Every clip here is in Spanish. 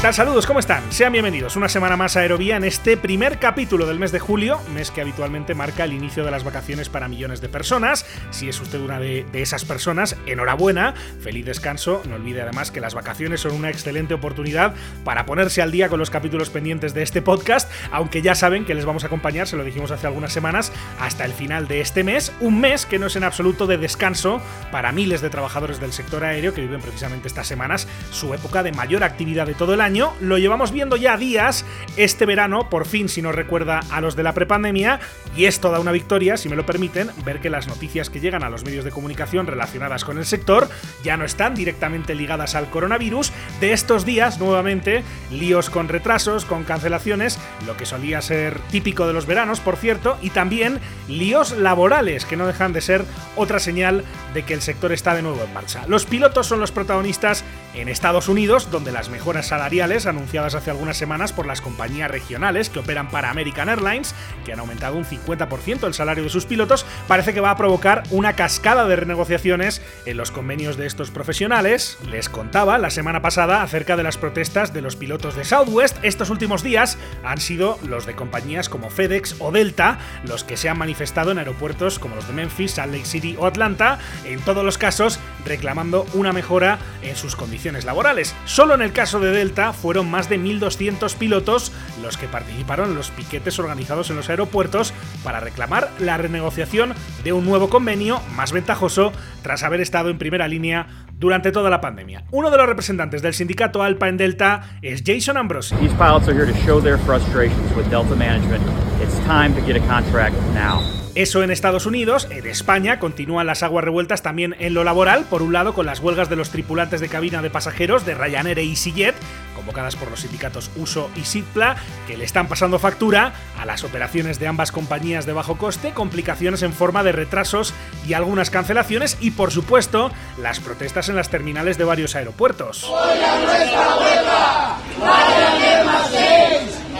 Saludos, ¿cómo están? Sean bienvenidos una semana más a Aerovía en este primer capítulo del mes de julio, mes que habitualmente marca el inicio de las vacaciones para millones de personas. Si es usted una de esas personas, enhorabuena, feliz descanso. No olvide además que las vacaciones son una excelente oportunidad para ponerse al día con los capítulos pendientes de este podcast, aunque ya saben que les vamos a acompañar, se lo dijimos hace algunas semanas, hasta el final de este mes, un mes que no es en absoluto de descanso para miles de trabajadores del sector aéreo que viven precisamente estas semanas su época de mayor actividad de todo el año lo llevamos viendo ya días este verano, por fin si nos recuerda a los de la prepandemia, y es toda una victoria, si me lo permiten, ver que las noticias que llegan a los medios de comunicación relacionadas con el sector ya no están directamente ligadas al coronavirus. De estos días, nuevamente, líos con retrasos, con cancelaciones, lo que solía ser típico de los veranos, por cierto, y también líos laborales, que no dejan de ser otra señal de que el sector está de nuevo en marcha. Los pilotos son los protagonistas en Estados Unidos, donde las mejoras salariales anunciadas hace algunas semanas por las compañías regionales que operan para American Airlines, que han aumentado un 50% el salario de sus pilotos, parece que va a provocar una cascada de renegociaciones en los convenios de estos profesionales. Les contaba la semana pasada acerca de las protestas de los pilotos de Southwest. Estos últimos días han sido los de compañías como FedEx o Delta los que se han manifestado en aeropuertos como los de Memphis, Salt Lake City o Atlanta, en todos los casos reclamando una mejora en sus condiciones laborales. Solo en el caso de Delta fueron más de 1.200 pilotos los que participaron en los piquetes organizados en los aeropuertos para reclamar la renegociación de un nuevo convenio más ventajoso tras haber estado en primera línea durante toda la pandemia. Uno de los representantes del sindicato Alpa en Delta es Jason Ambrosi. These pilots are here to show their frustrations with Delta management. It's time to get a contract now. Eso en Estados Unidos, en España continúan las aguas revueltas también en lo laboral, por un lado con las huelgas de los tripulantes de cabina de pasajeros de Ryanair e EasyJet, convocadas por los sindicatos USO y SITPLA, que le están pasando factura a las operaciones de ambas compañías de bajo coste, complicaciones en forma de retrasos y algunas cancelaciones y por supuesto las protestas en las terminales de varios aeropuertos. ¡Apoya nuestra huelga!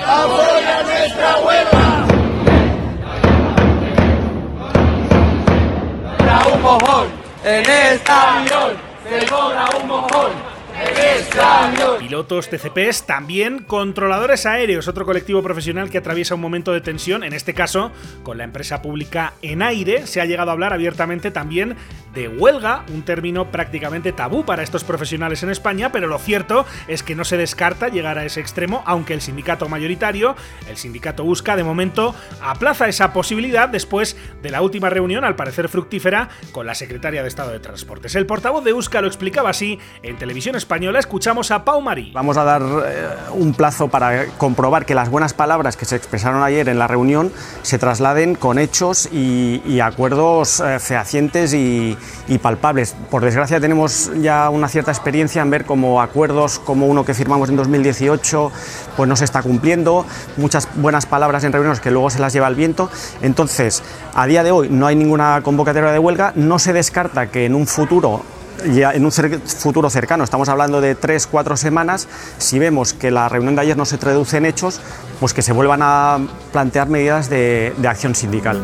¡Apoya nuestra huelga! Un mojón en esta se cobra un mojón. Pilotos TCPs, también controladores aéreos, otro colectivo profesional que atraviesa un momento de tensión, en este caso con la empresa pública en aire. Se ha llegado a hablar abiertamente también de huelga, un término prácticamente tabú para estos profesionales en España, pero lo cierto es que no se descarta llegar a ese extremo, aunque el sindicato mayoritario, el sindicato busca, de momento aplaza esa posibilidad después de la última reunión, al parecer fructífera, con la secretaria de Estado de Transportes. El portavoz de USCA lo explicaba así en televisión española, escuchamos a Pau Marí. Vamos a dar eh, un plazo para comprobar que las buenas palabras que se expresaron ayer en la reunión se trasladen con hechos y, acuerdos eh, fehacientes y, y palpables. Por desgracia tenemos ya una cierta experiencia en ver cómo acuerdos como uno que firmamos en 2018 pues no se está cumpliendo, muchas buenas palabras en reuniones que luego se las lleva el viento. Entonces, a día de hoy no hay ninguna convocatoria de huelga, no se descarta que en un futuro en un futuro cercano, estamos hablando de tres, cuatro semanas, si vemos que la reunión de ayer no se traduce en hechos, pues que se vuelvan a plantear medidas de acción sindical.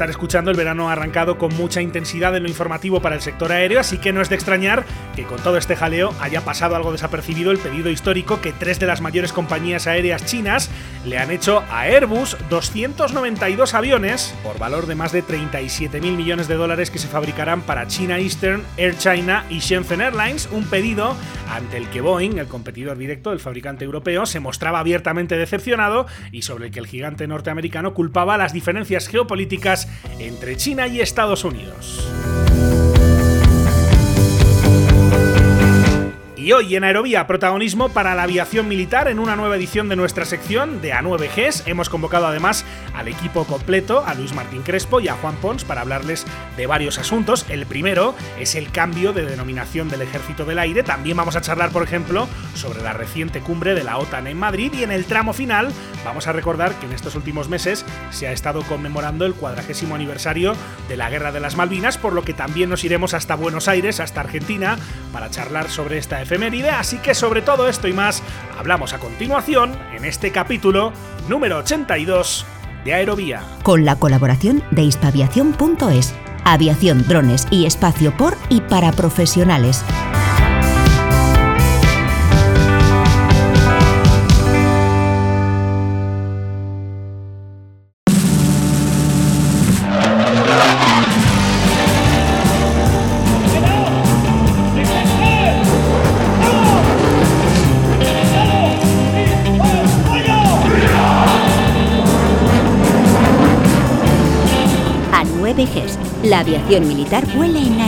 Están escuchando, el verano ha arrancado con mucha intensidad en lo informativo para el sector aéreo, así que no es de extrañar que con todo este jaleo haya pasado algo desapercibido el pedido histórico que tres de las mayores compañías aéreas chinas le han hecho a Airbus. 292 aviones por valor de más de 37 mil millones de dólares que se fabricarán para China Eastern, Air China y Shenzhen Airlines, un pedido ante el que Boeing, el competidor directo del fabricante europeo, se mostraba abiertamente decepcionado y sobre el que el gigante norteamericano culpaba las diferencias geopolíticas entre China y Estados Unidos. Y hoy en Aerovía, protagonismo para la aviación militar en una nueva edición de nuestra sección de A9Gs. Hemos convocado además al equipo completo, a Luis Martín Crespo y a Juan Pons, para hablarles de varios asuntos. El primero es el cambio de denominación del Ejército del Aire. También vamos a charlar, por ejemplo, sobre la reciente cumbre de la OTAN en Madrid. Y en el tramo final vamos a recordar que en estos últimos meses se ha estado conmemorando el cuadragésimo aniversario de la Guerra de las Malvinas, por lo que también nos iremos hasta Buenos Aires, hasta Argentina, para charlar sobre esta efeméride, así que sobre todo esto y más hablamos a continuación en este capítulo número 82 de Aerovía. Con la colaboración de hispaviación.es. Aviación, drones y espacio por y para profesionales. La aviación militar vuela en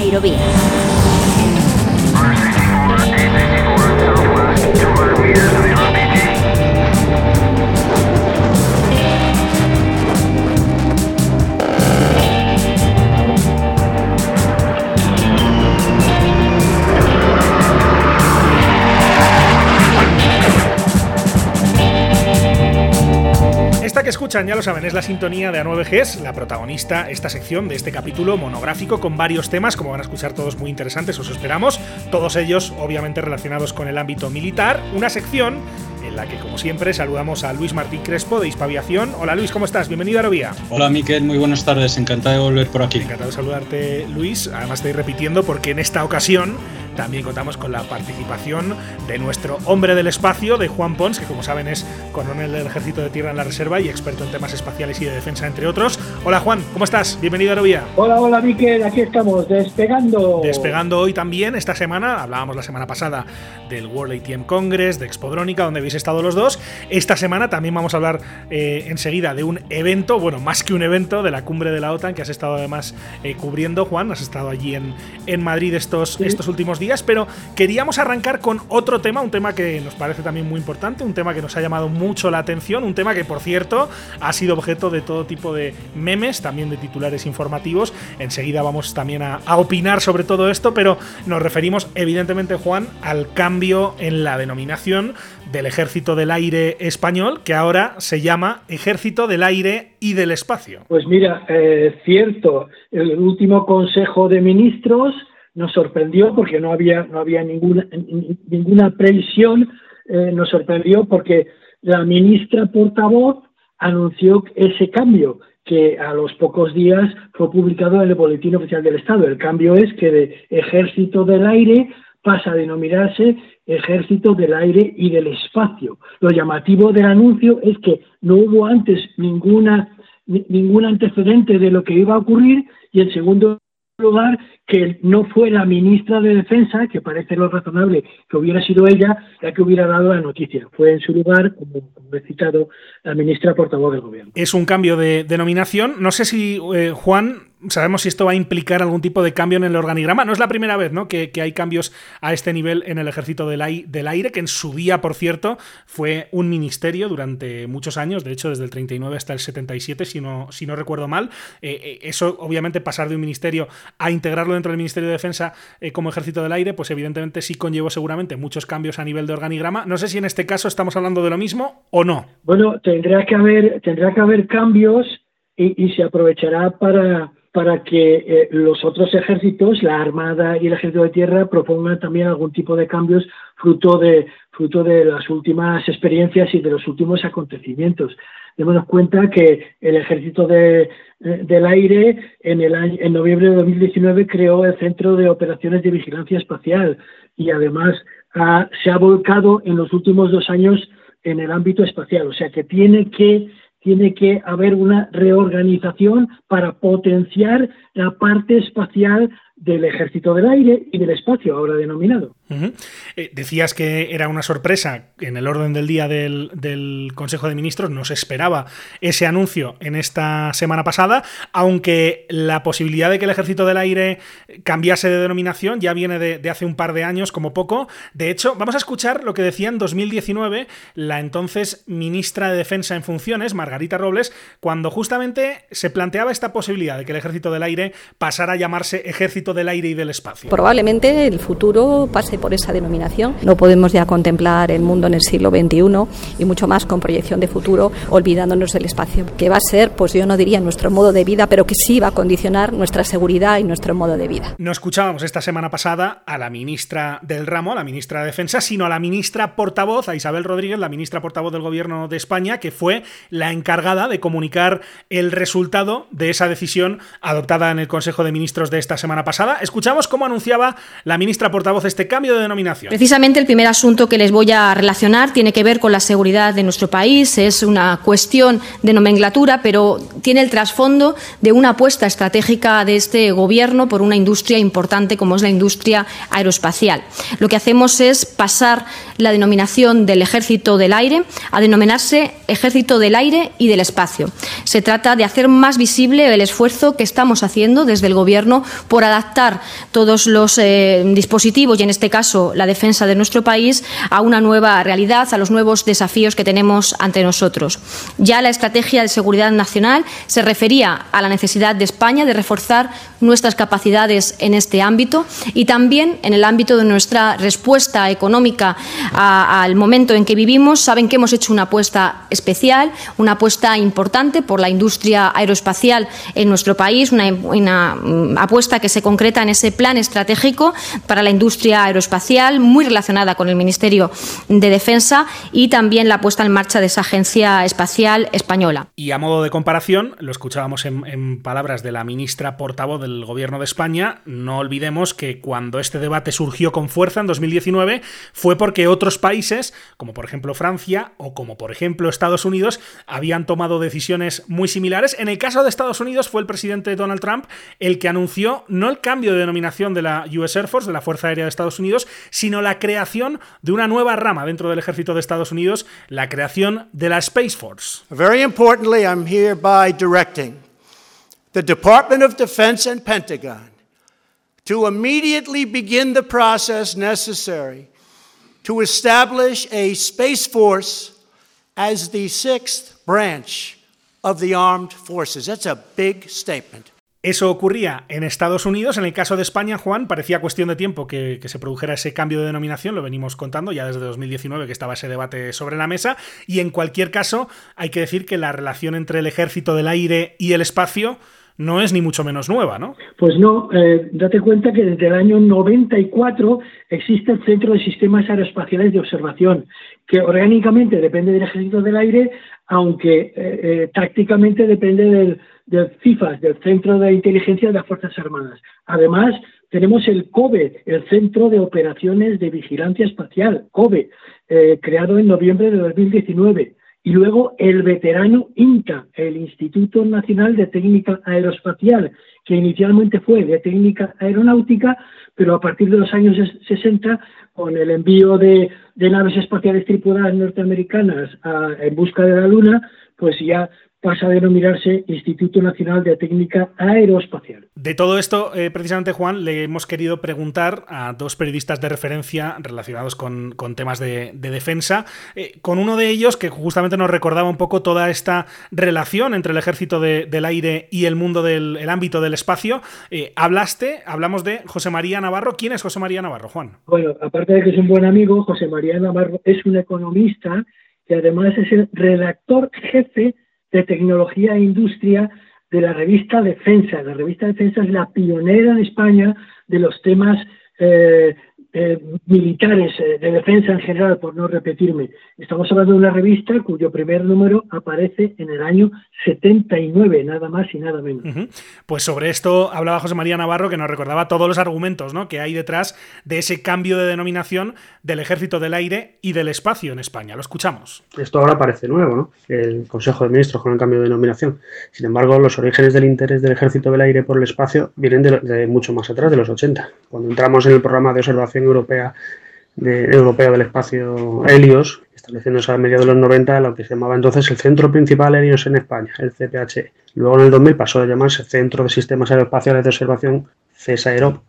Aerovía. que escuchan, ya lo saben, es la sintonía de A9Gs, la protagonista, esta sección de este capítulo monográfico con varios temas, como van a escuchar todos muy interesantes, os esperamos, todos ellos obviamente relacionados con el ámbito militar, una sección en la que, como siempre, saludamos a Luis Martín Crespo de Hispaviación. Hola Luis, ¿cómo estás? Bienvenido a Aerovía. Hola Miquel, muy buenas tardes, encantado de volver por aquí. Encantado de saludarte Luis, además estoy repitiendo porque en esta ocasión también contamos con la participación de nuestro hombre del espacio, de Juan Pons, que como saben es coronel del Ejército de Tierra en la Reserva y experto en temas espaciales y de defensa, entre otros. Hola Juan, ¿cómo estás? Bienvenido a Aerovía. Hola, hola Miquel, aquí estamos, despegando. Despegando hoy también, esta semana, hablábamos la semana pasada del World ATM Congress, de Expodrónica, donde habéis estado los dos. Esta semana también vamos a hablar eh, enseguida de un evento, bueno, más que un evento, de la cumbre de la OTAN, que has estado además eh, cubriendo, Juan, has estado allí en, en Madrid estos, estos últimos días, pero queríamos arrancar con otro tema, un tema que nos parece también muy importante, un tema que nos ha llamado mucho la atención, un tema que por cierto ha sido objeto de todo tipo de memes, también de titulares informativos. Enseguida vamos también a, opinar sobre todo esto, pero nos referimos evidentemente, Juan, al cambio en la denominación del Ejército del Aire Español, que ahora se llama Ejército del Aire y del Espacio. Pues mira, eh, cierto, el último Consejo de Ministros nos sorprendió porque no había, no había ninguna, ninguna previsión, eh, nos sorprendió porque la ministra portavoz anunció ese cambio que a los pocos días fue publicado en el Boletín Oficial del Estado. El cambio es que de Ejército del Aire pasa a denominarse Ejército del Aire y del Espacio. Lo llamativo del anuncio es que no hubo antes ninguna, ningún antecedente de lo que iba a ocurrir y en segundo lugar que no fue la ministra de Defensa, que parece lo razonable que hubiera sido ella la que hubiera dado la noticia. Fue en su lugar, como, he citado, la ministra portavoz del gobierno. Es un cambio de denominación. No sé si, eh, Juan, sabemos si esto va a implicar algún tipo de cambio en el organigrama. No es la primera vez ¿no? que, hay cambios a este nivel en el ejército del, aire, que en su día, por cierto, fue un ministerio durante muchos años, de hecho desde el 39 hasta el 77, si no, si no recuerdo mal. Eh, eh, eso, obviamente, pasar de un ministerio a integrarlo dentro del Ministerio de Defensa eh, como ejército del aire, pues evidentemente sí conllevó seguramente muchos cambios a nivel de organigrama. No sé si en este caso estamos hablando de lo mismo o no. Bueno, tendrá que haber, tendrá que haber cambios y se aprovechará para para que eh, los otros ejércitos, la Armada y el Ejército de Tierra, propongan también algún tipo de cambios fruto de, fruto de las últimas experiencias y de los últimos acontecimientos. Démonos cuenta que el Ejército eh, del Aire en, el en noviembre de 2019 creó el Centro de Operaciones de Vigilancia Espacial y además se ha volcado en los últimos dos años en el ámbito espacial. O sea que tiene que tiene que haber una reorganización para potenciar la parte espacial del Ejército del Aire y del Espacio, ahora denominado. Eh, decías que era una sorpresa en el orden del día del, Consejo de Ministros, no se esperaba ese anuncio en esta semana pasada, aunque la posibilidad de que el Ejército del Aire cambiase de denominación ya viene de, hace un par de años como poco. De hecho, vamos a escuchar lo que decía en 2019 la entonces ministra de Defensa en funciones, Margarita Robles, cuando justamente se planteaba esta posibilidad de que el Ejército del Aire pasara a llamarse Ejército del Aire y del Espacio. Probablemente el futuro pase por esa denominación. No podemos ya contemplar el mundo en el siglo XXI y mucho más con proyección de futuro, olvidándonos del espacio, que va a ser, pues yo no diría nuestro modo de vida, pero que sí va a condicionar nuestra seguridad y nuestro modo de vida. No escuchábamos esta semana pasada a la ministra del ramo, a la ministra de Defensa, sino a la ministra portavoz, a Isabel Rodríguez, la ministra portavoz del Gobierno de España, que fue la encargada de comunicar el resultado de esa decisión adoptada en el Consejo de Ministros de esta semana pasada. Escuchamos cómo anunciaba la ministra portavoz este cambio de denominación. Precisamente el primer asunto que les voy a relacionar tiene que ver con la seguridad de nuestro país. Es una cuestión de nomenclatura, pero tiene el trasfondo de una apuesta estratégica de este Gobierno por una industria importante como es la industria aeroespacial. Lo que hacemos es pasar la denominación del Ejército del Aire a denominarse Ejército del Aire y del Espacio. Se trata de hacer más visible el esfuerzo que estamos haciendo desde el Gobierno por adaptar todos los eh, dispositivos y, en este caso, la defensa de nuestro país a una nueva realidad, a los nuevos desafíos que tenemos ante nosotros. Ya la estrategia de seguridad nacional se refería a la necesidad de España de reforzar nuestras capacidades en este ámbito y también en el ámbito de nuestra respuesta económica al momento en que vivimos. Saben que hemos hecho una apuesta especial, una apuesta importante por la industria aeroespacial en nuestro país, una, mm, apuesta que se concreta en ese plan estratégico para la industria aeroespacial, muy relacionada con el Ministerio de Defensa y también la puesta en marcha de esa agencia espacial española. Y a modo de comparación, lo escuchábamos en palabras de la ministra portavoz del Gobierno de España, no olvidemos que cuando este debate surgió con fuerza en 2019 fue porque otros países, como por ejemplo Francia o como por ejemplo Estados Unidos, habían tomado decisiones muy similares. En el caso de Estados Unidos fue el presidente Donald Trump el que anunció no el cambio de denominación de la US Air Force, de la Fuerza Aérea de Estados Unidos, sino la creación de una nueva rama dentro del ejército de Estados Unidos, la creación de la Space Force. Very importantly, I'm hereby directing the Department of Defense and Pentagon to immediately begin the process necessary to establish a Space Force as the sixth branch of the armed forces. That's a big statement. Eso ocurría en Estados Unidos. En el caso de España, Juan, parecía cuestión de tiempo que, se produjera ese cambio de denominación. Lo venimos contando ya desde 2019 que estaba ese debate sobre la mesa. Y en cualquier caso, hay que decir que la relación entre el ejército del aire y el espacio no es ni mucho menos nueva, ¿no? Pues no, eh, date cuenta que desde el año 94 existe el Centro de Sistemas Aeroespaciales de Observación, que orgánicamente depende del Ejército del Aire, aunque eh, eh, tácticamente depende del, del CIFAS, del Centro de Inteligencia de las Fuerzas Armadas. Además, tenemos el COBE, el Centro de Operaciones de Vigilancia Espacial, COBE, eh, creado en noviembre de 2019. Y luego el veterano INTA, el Instituto Nacional de Técnica Aeroespacial, que inicialmente fue de técnica aeronáutica, pero a partir de los años 60, con el envío de, de naves espaciales tripuladas norteamericanas a, en busca de la Luna, pues ya pasa a denominarse Instituto Nacional de Técnica Aeroespacial. De todo esto, eh, precisamente, Juan, le hemos querido preguntar a dos periodistas de referencia relacionados con, con temas de, de defensa, eh, con uno de ellos que justamente nos recordaba un poco toda esta relación entre el ejército de, del aire y el mundo del el ámbito del espacio. Eh, hablaste, hablamos de José María Navarro. ¿Quién es José María Navarro, Juan? Bueno, aparte de que es un buen amigo, José María Navarro es un economista que además es el redactor jefe de tecnología e industria de la revista Defensa. La revista Defensa es la pionera en España de los temas eh, eh, militares, eh, de defensa en general, por no repetirme. Estamos hablando de una revista cuyo primer número aparece en el año 79, nada más y nada menos. Uh -huh. Pues sobre esto hablaba José María Navarro, que nos recordaba todos los argumentos ¿no? que hay detrás de ese cambio de denominación del Ejército del Aire y del Espacio en España. Lo escuchamos. Esto ahora parece nuevo, ¿no? El Consejo de Ministros con el cambio de denominación. Sin embargo, los orígenes del interés del Ejército del Aire por el espacio vienen de, de mucho más atrás, de los 80. Cuando entramos en el programa de observación Europea, de, europeo del espacio Helios, estableciéndose a mediados de los 90 lo que se llamaba entonces el Centro Principal Helios en España, el CPH. Luego en el 2000 pasó a llamarse Centro de Sistemas Aeroespaciales de Observación CESAERO,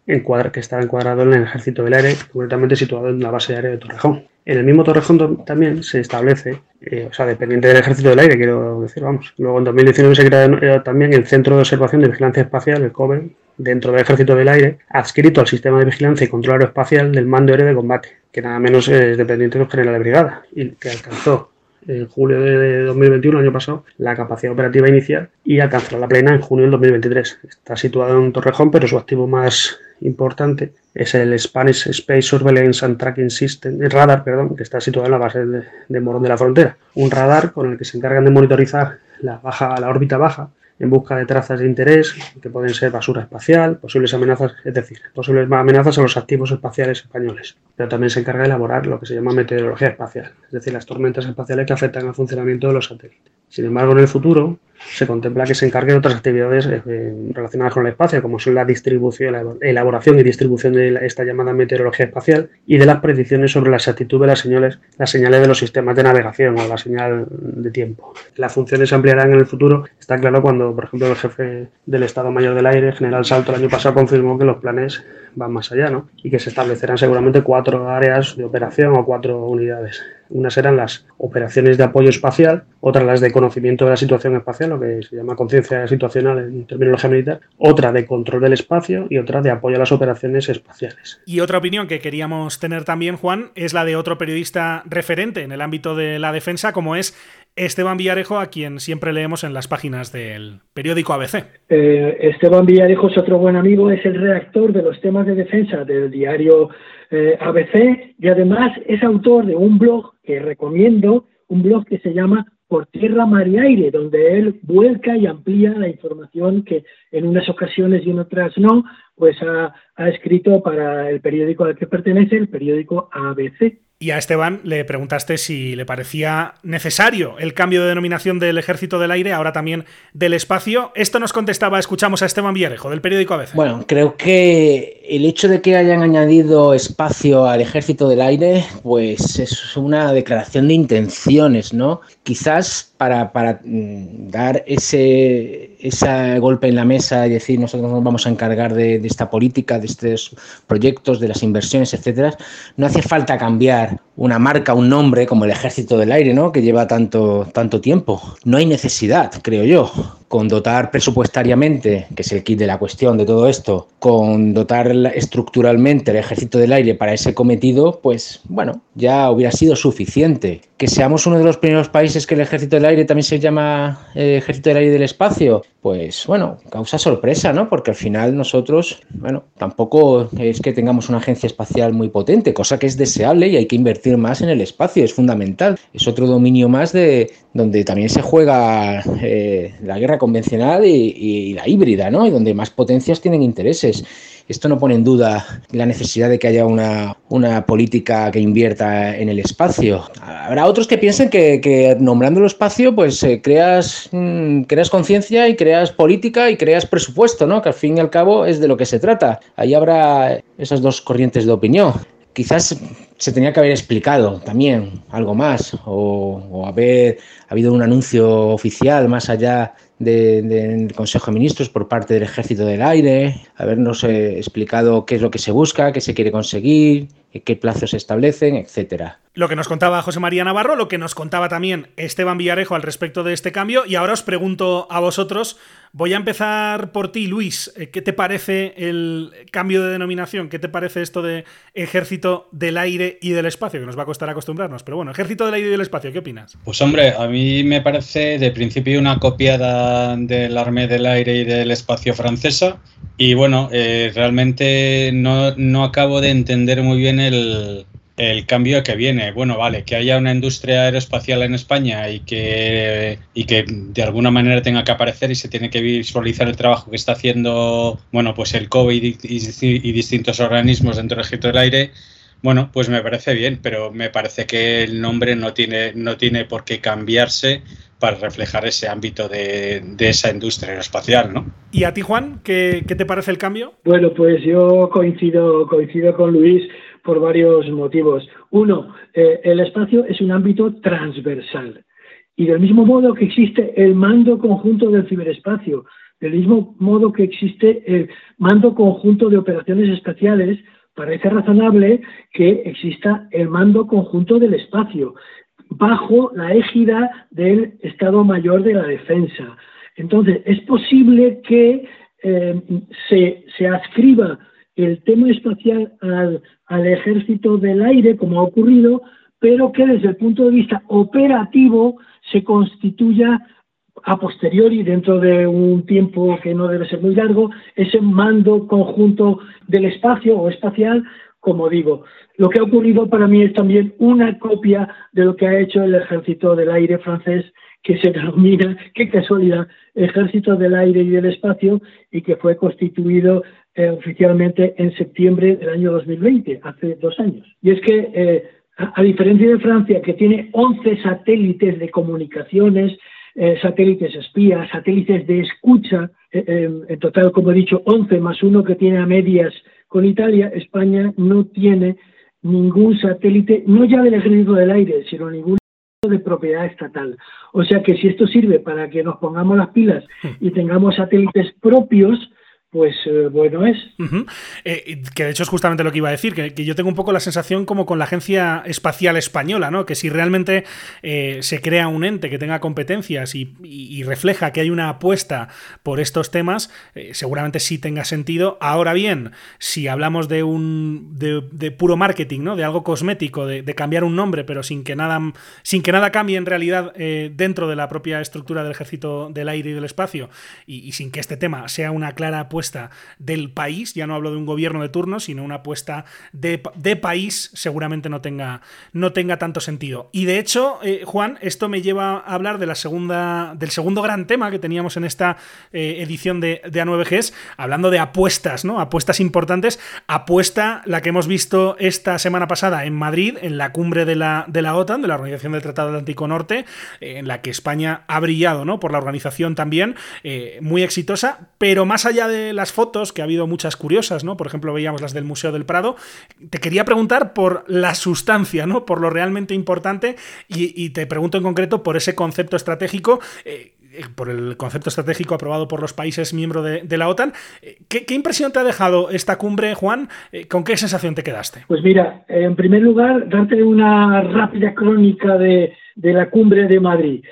que estaba encuadrado en el Ejército del Aire, concretamente situado en la base aérea de Torrejón. En el mismo Torrejón también se establece, eh, o sea, dependiente del Ejército del Aire, quiero decir, vamos. Luego en 2019 se crea también el Centro de Observación de Vigilancia Espacial, el COBE, dentro del Ejército del Aire, adscrito al sistema de vigilancia y control aeroespacial del Mando Aéreo de Combate, que nada menos es dependiente del general de brigada, y que alcanzó en julio de 2021, año pasado, la capacidad operativa inicial y alcanzará la plena en junio del 2023. Está situado en Torrejón, pero su activo más importante es el Spanish Space Surveillance and Tracking System, el radar, perdón, que está situado en la base de, de Morón de la Frontera. Un radar con el que se encargan de monitorizar la, baja, la órbita baja en busca de trazas de interés, que pueden ser basura espacial, posibles amenazas, es decir, posibles amenazas a los activos espaciales españoles. Pero también se encarga de elaborar lo que se llama meteorología espacial, es decir, las tormentas espaciales que afectan al funcionamiento de los satélites. Sin embargo, en el futuro se contempla que se encargue de otras actividades eh, relacionadas con el espacio, como son la distribución, la elaboración y distribución de esta llamada meteorología espacial y de las predicciones sobre la exactitud de las señales, las señales de los sistemas de navegación o la señal de tiempo. Las funciones se ampliarán en el futuro. Está claro cuando, por ejemplo, el jefe del Estado Mayor del Aire, General Salto, el año pasado confirmó que los planes van más allá, ¿no? Y que se establecerán seguramente cuatro áreas de operación o cuatro unidades. Unas eran las operaciones de apoyo espacial, otras las de conocimiento de la situación espacial, lo que se llama conciencia situacional en terminología militar, otra de control del espacio y otra de apoyo a las operaciones espaciales. Y otra opinión que queríamos tener también, Juan, es la de otro periodista referente en el ámbito de la defensa, como es Esteban Villarejo, a quien siempre leemos en las páginas del periódico ABC. Eh, Esteban Villarejo es otro buen amigo, es el redactor de los temas de defensa del diario eh, ABC y además es autor de un blog que recomiendo, un blog que se llama Por Tierra, Mar y Aire, donde él vuelca y amplía la información que en unas ocasiones y en otras no, pues ha, ha escrito para el periódico al que pertenece, el periódico ABC. Y a Esteban le preguntaste si le parecía necesario el cambio de denominación del Ejército del Aire, ahora también del espacio. Esto nos contestaba, escuchamos a Esteban Villarejo, del periódico ABC. Bueno, creo que el hecho de que hayan añadido espacio al Ejército del Aire, pues es una declaración de intenciones, ¿no? Quizás para, para mm, dar ese, ese golpe en la mesa y decir nosotros nos vamos a encargar de, esta política, de estos proyectos, de las inversiones, etcétera, no hace falta cambiar una marca, un nombre como el Ejército del Aire, ¿no? Que lleva tanto, tanto tiempo. No hay necesidad, creo yo, con dotar presupuestariamente, que es el kit de la cuestión de todo esto, con dotar estructuralmente el Ejército del Aire para ese cometido, pues bueno, ya hubiera sido suficiente. Que seamos uno de los primeros países que el Ejército del Aire también se llama eh, Ejército del Aire del Espacio, pues bueno, causa sorpresa, ¿no? Porque al final nosotros, bueno, tampoco es que tengamos una agencia espacial muy potente, cosa que es deseable y hay que invertir más en el espacio, es fundamental. Es otro dominio más de donde también se juega eh, la guerra convencional y, la híbrida, ¿no? Y donde más potencias tienen intereses. Esto no pone en duda la necesidad de que haya una, una política que invierta en el espacio. Habrá otros que piensen que, nombrando el espacio, pues eh, creas, mmm, creas conciencia y creas política y creas presupuesto, ¿no? Que al fin y al cabo es de lo que se trata. Ahí habrá esas dos corrientes de opinión quizás se tenía que haber explicado también algo más o, o haber habido un anuncio oficial más allá del de, de Consejo de Ministros por parte del Ejército del Aire, habernos eh, explicado qué es lo que se busca, qué se quiere conseguir, qué plazos se establecen, etcétera. Lo que nos contaba José María Navarro, lo que nos contaba también Esteban Villarejo al respecto de este cambio. Y ahora os pregunto a vosotros, voy a empezar por ti, Luis. ¿Qué te parece el cambio de denominación? ¿Qué te parece esto de Ejército del Aire y del Espacio? Que nos va a costar acostumbrarnos, pero bueno, Ejército del Aire y del Espacio, ¿qué opinas? Pues hombre, a mí me parece de principio una copiada del Armée del Aire y del Espacio francesa. Y bueno, eh, realmente no, no acabo de entender muy bien el, el cambio que viene. Bueno, vale, que haya una industria aeroespacial en España y que, y que de alguna manera tenga que aparecer y se tiene que visualizar el trabajo que está haciendo, bueno, pues el COVID y, y, distintos organismos dentro del Ejército del Aire. Bueno, pues me parece bien, pero me parece que el nombre no tiene, no tiene por qué cambiarse para reflejar ese ámbito de, de, esa industria aeroespacial, ¿no? ¿Y a ti, Juan, qué, qué te parece el cambio? Bueno, pues yo coincido, coincido con Luis por varios motivos. Uno, eh, el espacio es un ámbito transversal. Y del mismo modo que existe el mando conjunto del ciberespacio, del mismo modo que existe el mando conjunto de operaciones espaciales, parece razonable que exista el mando conjunto del espacio, bajo la égida del Estado Mayor de la Defensa. Entonces, es posible que eh, se, se, ascriba el tema espacial al, al ejército del aire, como ha ocurrido, pero que desde el punto de vista operativo se constituya a posteriori, dentro de un tiempo que no debe ser muy largo, ese mando conjunto del espacio o espacial, como digo. Lo que ha ocurrido para mí es también una copia de lo que ha hecho el ejército del aire francés, que se denomina, qué casualidad, Ejército del Aire y del Espacio, y que fue constituido eh, oficialmente en septiembre del año 2020, hace dos años. Y es que, eh, a, diferencia de Francia, que tiene 11 satélites de comunicaciones, eh, satélites espías, satélites de escucha, en total, como he dicho, 11 más uno que tiene a medias con Italia, España no tiene ningún satélite, no ya del ejército del aire, sino ningún de propiedad estatal. O sea que si esto sirve para que nos pongamos las pilas y tengamos satélites propios, pues eh, bueno es. Eh, que de hecho es justamente lo que iba a decir, que, yo tengo un poco la sensación como con la Agencia Espacial Española, ¿no? Que si realmente eh, se crea un ente que tenga competencias y, refleja que hay una apuesta por estos temas, seguramente sí tenga sentido. Ahora bien, si hablamos de un de, puro marketing, ¿no? De algo cosmético, de, cambiar un nombre, pero sin que nada, sin que nada cambie en realidad dentro de la propia estructura del ejército del aire y del espacio, y sin que este tema sea una clara apuesta del país, ya no hablo de un gobierno de turno, sino una apuesta de, país, seguramente no tenga, no tenga tanto sentido. Y de hecho, eh, Juan, esto me lleva a hablar de la segunda, del segundo gran tema que teníamos en esta eh, edición de, de A9Gs, hablando de apuestas, ¿no? Apuestas importantes. Apuesta la que hemos visto esta semana pasada en Madrid, en la cumbre de la, de la OTAN, de la Organización del Tratado Atlántico Norte, en la que España ha brillado, ¿no? Por la organización también, eh, muy exitosa, pero más allá de las fotos, que ha habido muchas curiosas, ¿no? Por ejemplo, veíamos las del Museo del Prado. Te quería preguntar por la sustancia, ¿no? Por lo realmente importante y, te pregunto en concreto por ese concepto estratégico. Eh, por el concepto estratégico aprobado por los países miembros de, la OTAN. ¿Qué, ¿Qué, impresión te ha dejado esta cumbre, Juan? ¿Con qué sensación te quedaste? Pues mira, en primer lugar, darte una rápida crónica de la cumbre de Madrid.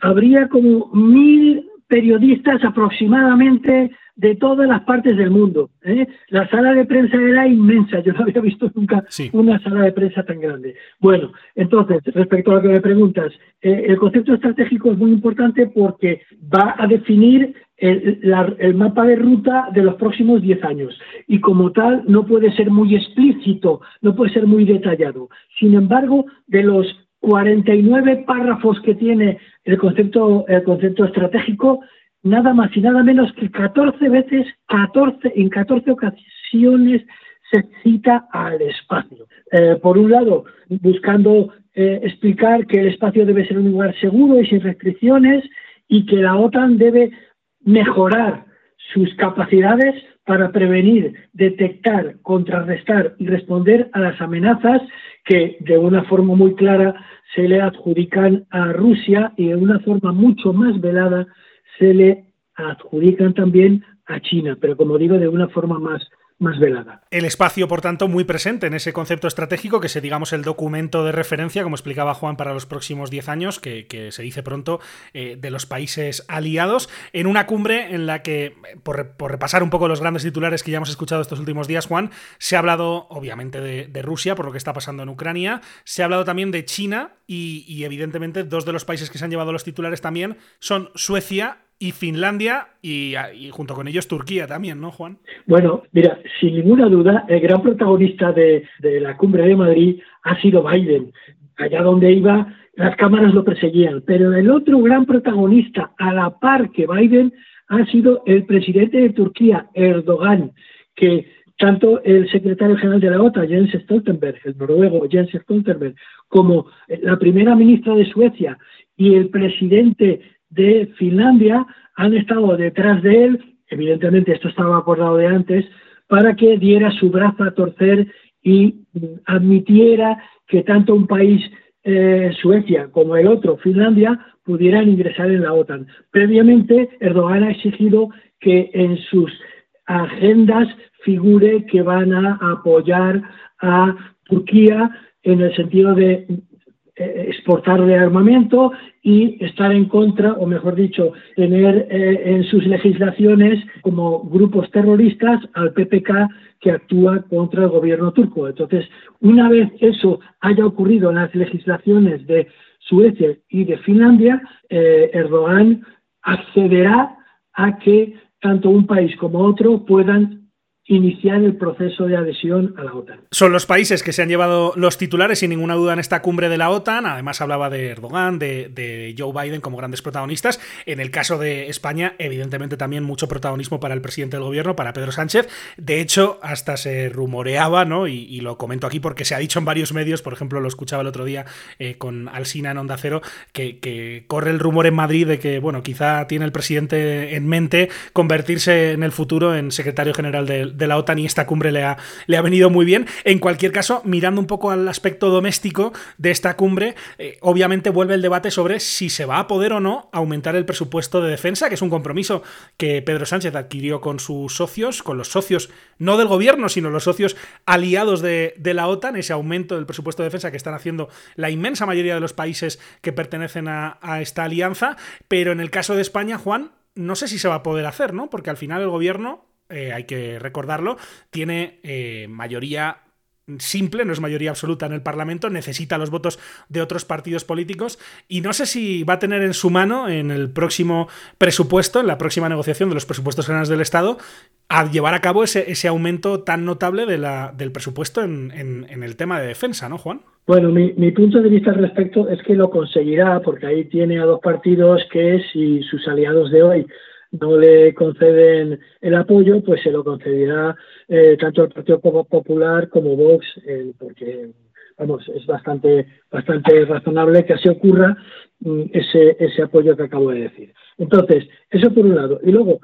Habría como mil periodistas aproximadamente de todas las partes del mundo. ¿eh? La sala de prensa era inmensa, yo no había visto nunca sí. una sala de prensa tan grande. Bueno, entonces, respecto a lo que me preguntas, eh, el concepto estratégico es muy importante porque va a definir el, la, el, mapa de ruta de los próximos 10 años y como tal no puede ser muy explícito, no puede ser muy detallado. Sin embargo, de los 49 párrafos que tiene el concepto, el concepto estratégico, nada más y nada menos que 14 veces, 14, en 14 ocasiones se cita al espacio. Eh, por un lado, buscando eh, explicar que el espacio debe ser un lugar seguro y sin restricciones y que la OTAN debe mejorar sus capacidades para prevenir, detectar, contrarrestar y responder a las amenazas que de una forma muy clara se le adjudican a Rusia y de una forma mucho más velada se le adjudican también a China, pero como digo, de una forma más, más velada. El espacio, por tanto, muy presente en ese concepto estratégico, que es, digamos, el documento de referencia, como explicaba Juan, para los próximos 10 años, que, se dice pronto, eh, de los países aliados, en una cumbre en la que, por, por, repasar un poco los grandes titulares que ya hemos escuchado estos últimos días, Juan, se ha hablado, obviamente, de, Rusia, por lo que está pasando en Ucrania, se ha hablado también de China y, evidentemente, dos de los países que se han llevado los titulares también son Suecia y Finlandia y, junto con ellos Turquía también, ¿no, Juan? Bueno, mira, sin ninguna duda, el gran protagonista de, de, la cumbre de Madrid ha sido Biden. Allá donde iba, las cámaras lo perseguían. Pero el otro gran protagonista, a la par que Biden, ha sido el presidente de Turquía, Erdogan, que tanto el secretario general de la OTAN, Jens Stoltenberg, el noruego Jens Stoltenberg, como la primera ministra de Suecia y el presidente de Finlandia han estado detrás de él, evidentemente esto estaba acordado de antes, para que diera su brazo a torcer y admitiera que tanto un país, eh, Suecia, como el otro, Finlandia, pudieran ingresar en la OTAN. Previamente, Erdogan ha exigido que en sus agendas figure que van a apoyar a Turquía en el sentido de exportarle armamento y estar en contra, o mejor dicho, tener en sus legislaciones como grupos terroristas al PPK que actúa contra el gobierno turco. Entonces, una vez eso haya ocurrido en las legislaciones de Suecia y de Finlandia, Erdogan accederá a que tanto un país como otro puedan iniciar el proceso de adhesión a la OTAN. Son los países que se han llevado los titulares sin ninguna duda en esta cumbre de la OTAN. Además hablaba de Erdogan, de, Joe Biden como grandes protagonistas. En el caso de España, evidentemente también mucho protagonismo para el presidente del gobierno, para Pedro Sánchez. De hecho, hasta se rumoreaba, ¿no? Y, lo comento aquí porque se ha dicho en varios medios, por ejemplo, lo escuchaba el otro día eh, con Alsina en Onda Cero, que, corre el rumor en Madrid de que, bueno, quizá tiene el presidente en mente convertirse en el futuro en secretario general del de la OTAN y esta cumbre le ha, le ha venido muy bien. En cualquier caso, mirando un poco al aspecto doméstico de esta cumbre, eh, obviamente vuelve el debate sobre si se va a poder o no aumentar el presupuesto de defensa, que es un compromiso que Pedro Sánchez adquirió con sus socios, con los socios no del gobierno, sino los socios aliados de, la OTAN, ese aumento del presupuesto de defensa que están haciendo la inmensa mayoría de los países que pertenecen a, a esta alianza. Pero en el caso de España, Juan, no sé si se va a poder hacer, ¿no? Porque al final el gobierno eh, hay que recordarlo, tiene eh, mayoría simple, no es mayoría absoluta en el Parlamento, necesita los votos de otros partidos políticos y no sé si va a tener en su mano en el próximo presupuesto, en la próxima negociación de los presupuestos generales del Estado, a llevar a cabo ese, aumento tan notable del presupuesto en, el tema de defensa, ¿no, Juan? Bueno, mi, mi, punto de vista al respecto es que lo conseguirá, porque ahí tiene a dos partidos que si sus aliados de hoy no le conceden el apoyo, pues se lo concederá eh, tanto el Partido Popular como Vox, porque vamos, es bastante, bastante razonable que así ocurra mm, ese, ese apoyo que acabo de decir. Entonces, eso por un lado. Y luego,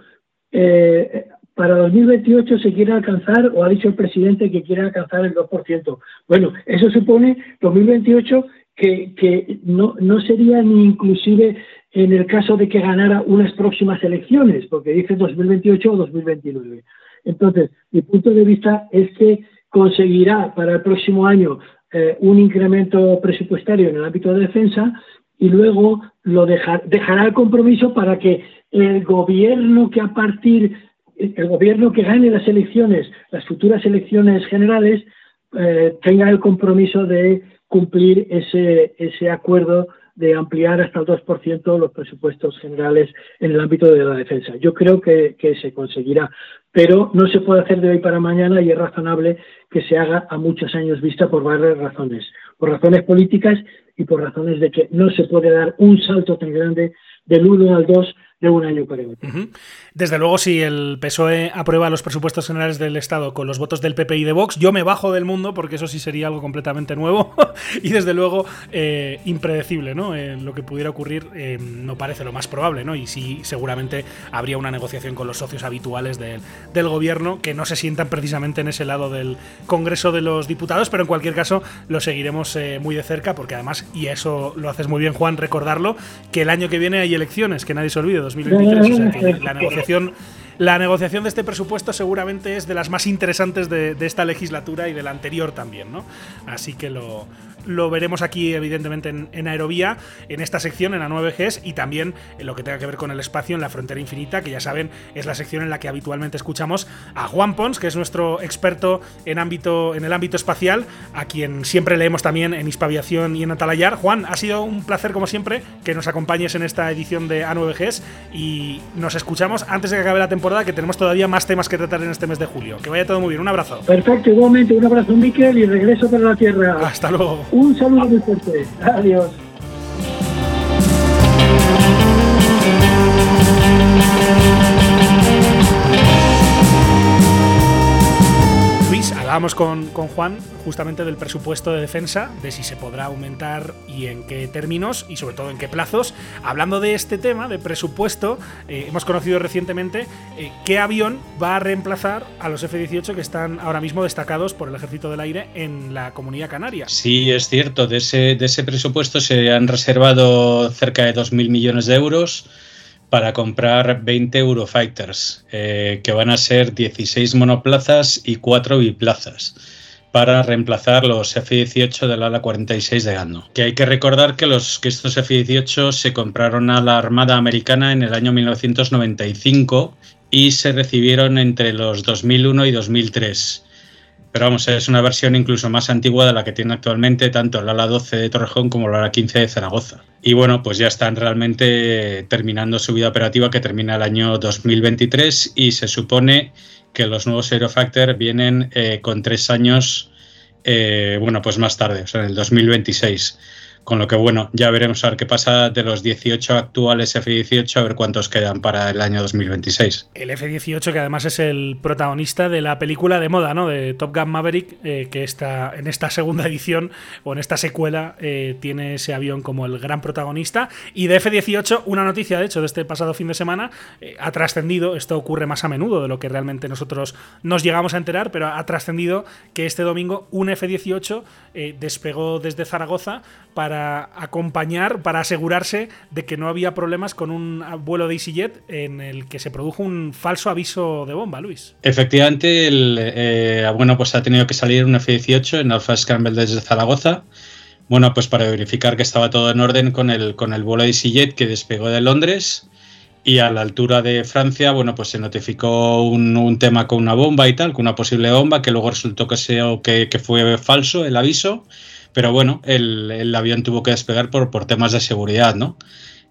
eh, para 2028 se quiere alcanzar, o ha dicho el presidente que quiere alcanzar el 2%. Bueno, eso supone 2028 que, que no, no sería ni inclusive en el caso de que ganara unas próximas elecciones, porque dice 2028 o 2029. Entonces, mi punto de vista es que conseguirá para el próximo año eh, un incremento presupuestario en el ámbito de defensa y luego lo dejará el compromiso para que el gobierno que a partir, el gobierno que gane las elecciones, las futuras elecciones generales, eh, tenga el compromiso de cumplir ese, ese acuerdo de ampliar hasta el 2% los presupuestos generales en el ámbito de la defensa. Yo creo que, se conseguirá, pero no se puede hacer de hoy para mañana y es razonable que se haga a muchos años vista por varias razones, por razones políticas y por razones de que no se puede dar un salto tan grande del 1 al 2 un año para. Desde luego, si el PSOE aprueba los presupuestos generales del Estado con los votos del PP y de Vox, yo me bajo del mundo porque eso sí sería algo completamente nuevo y desde luego eh, impredecible, ¿no? Eh, lo que pudiera ocurrir eh, no parece lo más probable, ¿no? Y sí, seguramente habría una negociación con los socios habituales del gobierno que no se sientan precisamente en ese lado del Congreso de los Diputados, pero en cualquier caso lo seguiremos muy de cerca porque además, y eso lo haces muy bien Juan, recordarlo, que el año que viene hay elecciones, que nadie se olvide, 2023. la negociación la negociación de este presupuesto seguramente es de las más interesantes de, de, esta legislatura y de la anterior también, ¿no? Así que lo, lo veremos aquí, evidentemente, en, Aerovía, en esta sección, en la 9Gs, y también en lo que tenga que ver con el espacio en la frontera infinita, que ya saben, es la sección en la que habitualmente escuchamos a Juan Pons, que es nuestro experto en, ámbito, en el ámbito espacial, a quien siempre leemos también en Hispaviación y en Atalayar. Juan, ha sido un placer, como siempre, que nos acompañes en esta edición de A9Gs y nos escuchamos antes de que acabe la temporada, que tenemos todavía más temas que tratar en este mes de julio. Que vaya todo muy bien. Un abrazo. Perfecto, igualmente. Un abrazo, Miquel, y regreso para la Tierra. Hasta luego. Un saludo muy fuerte. Adiós. Hablábamos con, con, Juan justamente del presupuesto de defensa, de si se podrá aumentar y en qué términos y sobre todo en qué plazos. Hablando de este tema, de presupuesto, eh, hemos conocido recientemente eh, qué avión va a reemplazar a los F-18 que están ahora mismo destacados por el Ejército del Aire en la Comunidad Canaria. Sí, es cierto, de ese, de ese presupuesto se han reservado cerca de 2.000 millones de euros para comprar 20 Eurofighters, eh, que van a ser 16 monoplazas y 4 biplazas. para reemplazar los F-18 del ala 46 de Gando. Que hay que recordar que, los, que estos F-18 se compraron a la Armada Americana en el año 1995 y se recibieron entre los 2001 y 2003. Pero vamos, es una versión incluso más antigua de la que tiene actualmente tanto el ala 12 de Torrejón como el ala 15 de Zaragoza. Y bueno, pues ya están realmente terminando su vida operativa que termina el año 2023 y se supone que los nuevos Aerofactor vienen eh, con tres años, eh, bueno, pues más tarde, o sea, en el 2026. Con lo que, bueno, ya veremos a ver qué pasa de los 18 actuales F-18, a ver cuántos quedan para el año 2026. El F-18, que además es el protagonista de la película de moda, ¿no? De Top Gun Maverick, eh, que está en esta segunda edición o en esta secuela eh, tiene ese avión como el gran protagonista. Y de F-18, una noticia, de hecho, de este pasado fin de semana, eh, ha trascendido, esto ocurre más a menudo de lo que realmente nosotros nos llegamos a enterar, pero ha trascendido que este domingo un F-18 despegó desde Zaragoza para acompañar, para asegurarse de que no había problemas con un vuelo de EasyJet en el que se produjo un falso aviso de bomba, Luis. Efectivamente, el, eh, bueno, pues ha tenido que salir un F-18 en Alpha Scramble desde Zaragoza. Bueno, pues para verificar que estaba todo en orden con el, con el vuelo de EasyJet que despegó de Londres y a la altura de Francia, bueno, pues se notificó un, tema con una bomba y tal, con una posible bomba, que luego resultó que, sea, que, que fue falso el aviso pero bueno, el, el avión tuvo que despegar por, por temas de seguridad, ¿no?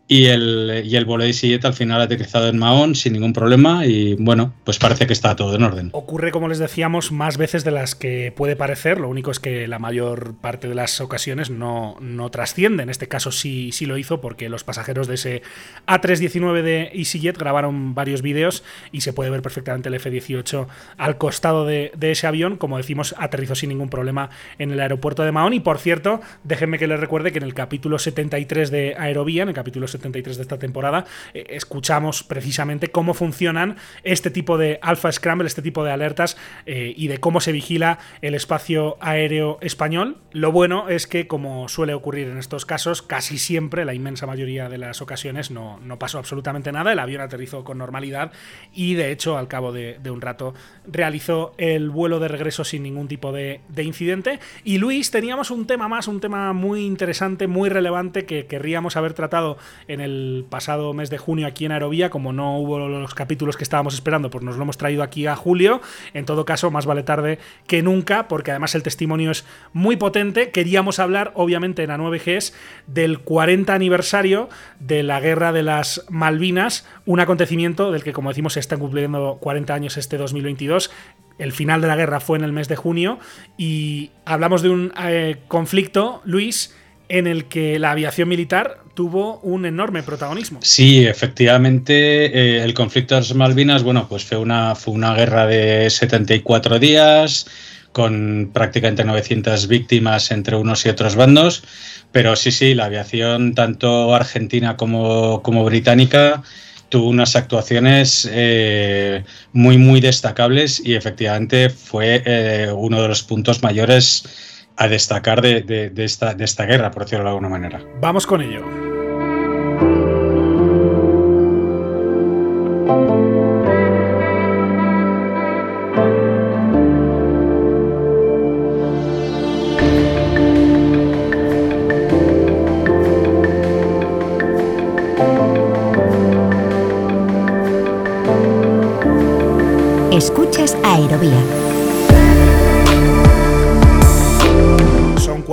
Y el, y el de al final ha aterrizado en Mahón sin ningún problema y bueno, pues parece que está todo en orden. Ocurre, como les decíamos, más veces de las que puede parecer, lo único es que la mayor parte de las ocasiones no, no trasciende, en este caso sí, sí lo hizo porque los pasajeros de ese A319 de EasyJet grabaron varios vídeos y se puede ver perfectamente el F-18 al costado de, de, ese avión, como decimos, aterrizó sin ningún problema en el aeropuerto de Mahón. Y por cierto, déjenme que les recuerde que en el capítulo 73 de Aerovía, en el capítulo 73 de esta temporada, eh, escuchamos precisamente cómo funcionan este tipo de Alpha Scramble, este tipo de alertas eh, y de cómo se vigila el espacio aéreo español. Lo bueno es que, como suele ocurrir en estos casos, casi siempre, la inmensa mayoría de las ocasiones, no, no pasó absolutamente nada. El avión aterrizó con normalidad y, de hecho, al cabo de, un rato, realizó el vuelo de regreso sin ningún tipo de, de incidente. Y Luis, teníamos un tema más, un tema muy interesante, muy relevante que querríamos haber tratado en el pasado mes de junio aquí en Aerovía. Como no hubo los capítulos que estábamos esperando, pues nos lo hemos traído aquí a julio. En todo caso, más vale tarde que nunca, porque además el testimonio es muy potente. Queríamos hablar, obviamente, en a 9Gs del 40 aniversario de la Guerra de las Malvinas, un acontecimiento del que, como decimos, se están cumpliendo 40 años este 2022 el final de la guerra fue en el mes de junio y hablamos de un eh, conflicto, Luis, en el que la aviación militar tuvo un enorme protagonismo. Sí, efectivamente, eh, el conflicto de las Malvinas, bueno, pues fue una, fue una guerra de 74 días, con prácticamente 900 víctimas entre unos y otros bandos, pero sí, sí, la aviación, tanto argentina como, como británica, tuvo unas actuaciones eh, muy, muy destacables y efectivamente fue eh, uno de los puntos mayores a destacar de, esta, de esta guerra, por decirlo de alguna manera. Vamos con ello. Aerovía.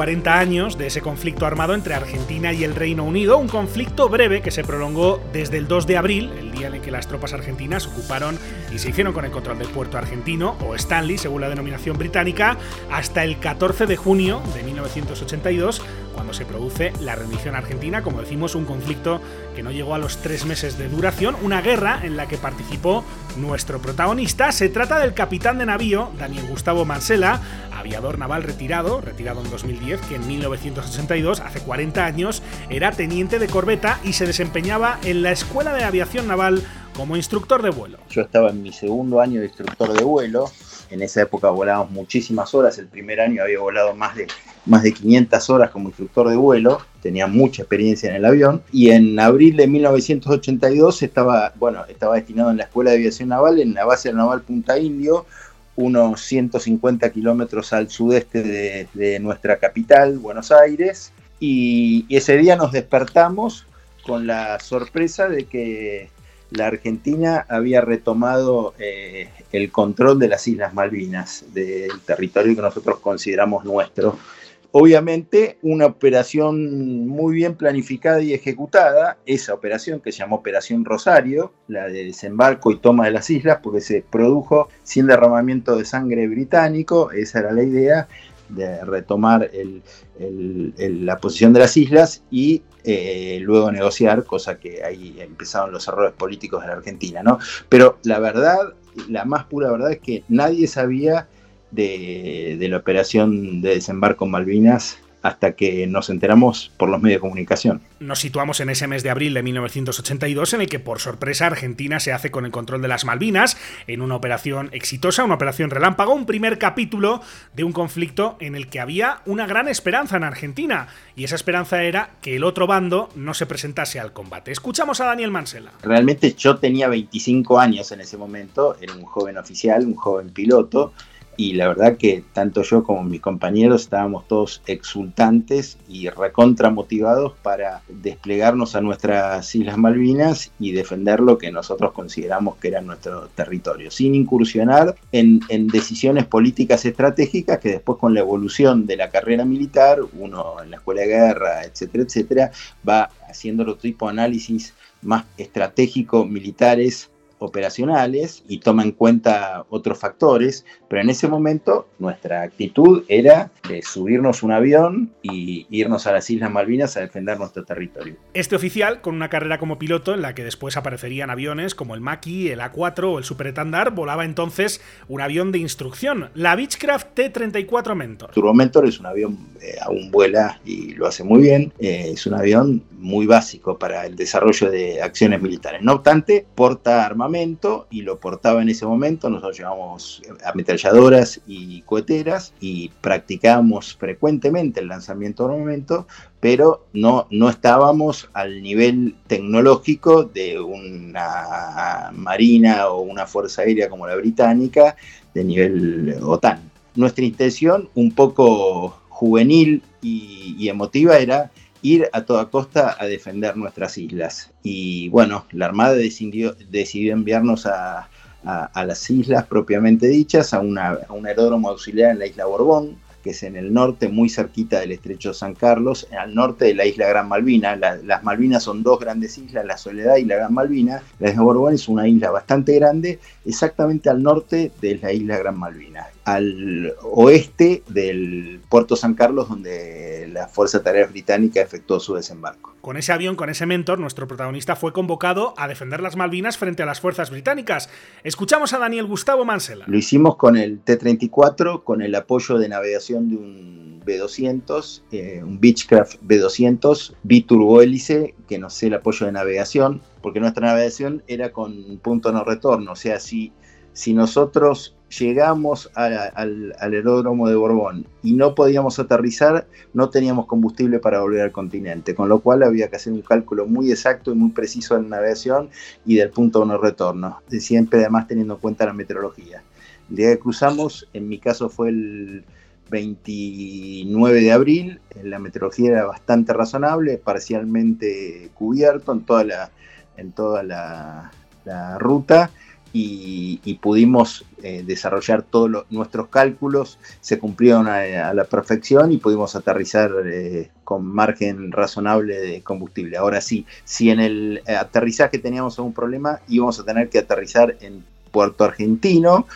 40 años de ese conflicto armado entre Argentina y el Reino Unido, un conflicto breve que se prolongó desde el 2 de abril, el día en que las tropas argentinas ocuparon y se hicieron con el control del puerto argentino, o Stanley, según la denominación británica, hasta el 14 de junio de 1982, cuando se produce la rendición argentina, como decimos, un conflicto que no llegó a los tres meses de duración, una guerra en la que participó nuestro protagonista. Se trata del capitán de navío, Daniel Gustavo Mansella, aviador naval retirado, retirado en 2010, que en 1982, hace 40 años, era teniente de corbeta y se desempeñaba en la Escuela de Aviación Naval como instructor de vuelo. Yo estaba en mi segundo año de instructor de vuelo. En esa época volábamos muchísimas horas. El primer año había volado más de, más de 500 horas como instructor de vuelo. Tenía mucha experiencia en el avión. Y en abril de 1982 estaba, bueno, estaba destinado en la Escuela de Aviación Naval, en la base naval Punta Indio, unos 150 kilómetros al sudeste de, nuestra capital, Buenos Aires, y, ese día nos despertamos con la sorpresa de que la Argentina había retomado eh, el control de las Islas Malvinas, del territorio que nosotros consideramos nuestro. Obviamente, una operación muy bien planificada y ejecutada, esa operación que se llamó Operación Rosario, la de desembarco y toma de las islas, porque se produjo sin derramamiento de sangre británico, esa era la idea, de retomar la posición de las islas y eh, luego negociar, cosa que ahí empezaron los errores políticos de la Argentina, ¿no? Pero la verdad, la más pura verdad es que nadie sabía de, de la operación de desembarco en Malvinas hasta que nos enteramos por los medios de comunicación. Nos situamos en ese mes de abril de 1982 en el que por sorpresa Argentina se hace con el control de las Malvinas en una operación exitosa, una operación relámpago, un primer capítulo de un conflicto en el que había una gran esperanza en Argentina y esa esperanza era que el otro bando no se presentase al combate. Escuchamos a Daniel Mansela. Realmente yo tenía 25 años en ese momento, era un joven oficial, un joven piloto y la verdad que tanto yo como mis compañeros estábamos todos exultantes y recontra motivados para desplegarnos a nuestras Islas Malvinas y defender lo que nosotros consideramos que era nuestro territorio, sin incursionar en, decisiones políticas estratégicas que después con la evolución de la carrera militar, uno en la escuela de guerra, etcétera, etcétera, va haciendo otro tipo de análisis más estratégico militares operacionales y toma en cuenta otros factores, pero en ese momento nuestra actitud era de subirnos un avión y irnos a las Islas Malvinas a defender nuestro territorio. Este oficial, con una carrera como piloto en la que después aparecerían aviones como el Maki, el A4 o el Super Etandar, volaba entonces un avión de instrucción, la Beechcraft T-34 Mentor. Turbo Mentor es un avión, eh, aún vuela y lo hace muy bien, eh, es un avión muy básico para el desarrollo de acciones militares. No obstante, porta armamento y lo portaba en ese momento. Nosotros llevamos ametralladoras y coheteras y practicábamos frecuentemente el lanzamiento de armamento, pero no, no estábamos al nivel tecnológico de una marina o una fuerza aérea como la británica de nivel OTAN. Nuestra intención, un poco juvenil y emotiva, era ir a toda costa a defender nuestras islas. Y bueno, la Armada decidió, decidió enviarnos a, las islas propiamente dichas, a, una, a un aeródromo auxiliar en la isla Borbón, que es en el norte, muy cerquita del estrecho San Carlos, al norte de la isla Gran Malvina. las Malvinas son dos grandes islas, la Soledad y la Gran Malvina. La isla Borbón es una isla bastante grande, exactamente al norte de la isla Gran Malvina, al oeste del puerto San Carlos, donde la Fuerza Tarea Británica efectuó su desembarco. Con ese avión, con ese mentor, nuestro protagonista fue convocado a defender las Malvinas frente a las fuerzas británicas. Escuchamos a Daniel Gustavo Mansela. Lo hicimos con el T-34, con el apoyo de navegación de un B-200, eh, un Beechcraft B-200, biturbohélice, que nos sé el apoyo de navegación, porque nuestra navegación era con punto no retorno, o sea, si, si nosotros llegamos al, aeródromo de Borbón y no podíamos aterrizar, no teníamos combustible para volver al continente, con lo cual había que hacer un cálculo muy exacto y muy preciso de la navegación y del punto de no retorno, siempre además teniendo en cuenta la meteorología. El día que cruzamos, en mi caso fue el 29 de abril, la meteorología era bastante razonable, parcialmente cubierto en toda la, en toda la ruta y, pudimos eh, desarrollar todos nuestros cálculos, se cumplieron a, la perfección y pudimos aterrizar eh, con margen razonable de combustible. Ahora sí, si en el aterrizaje teníamos algún problema, íbamos a tener que aterrizar en Puerto Argentino,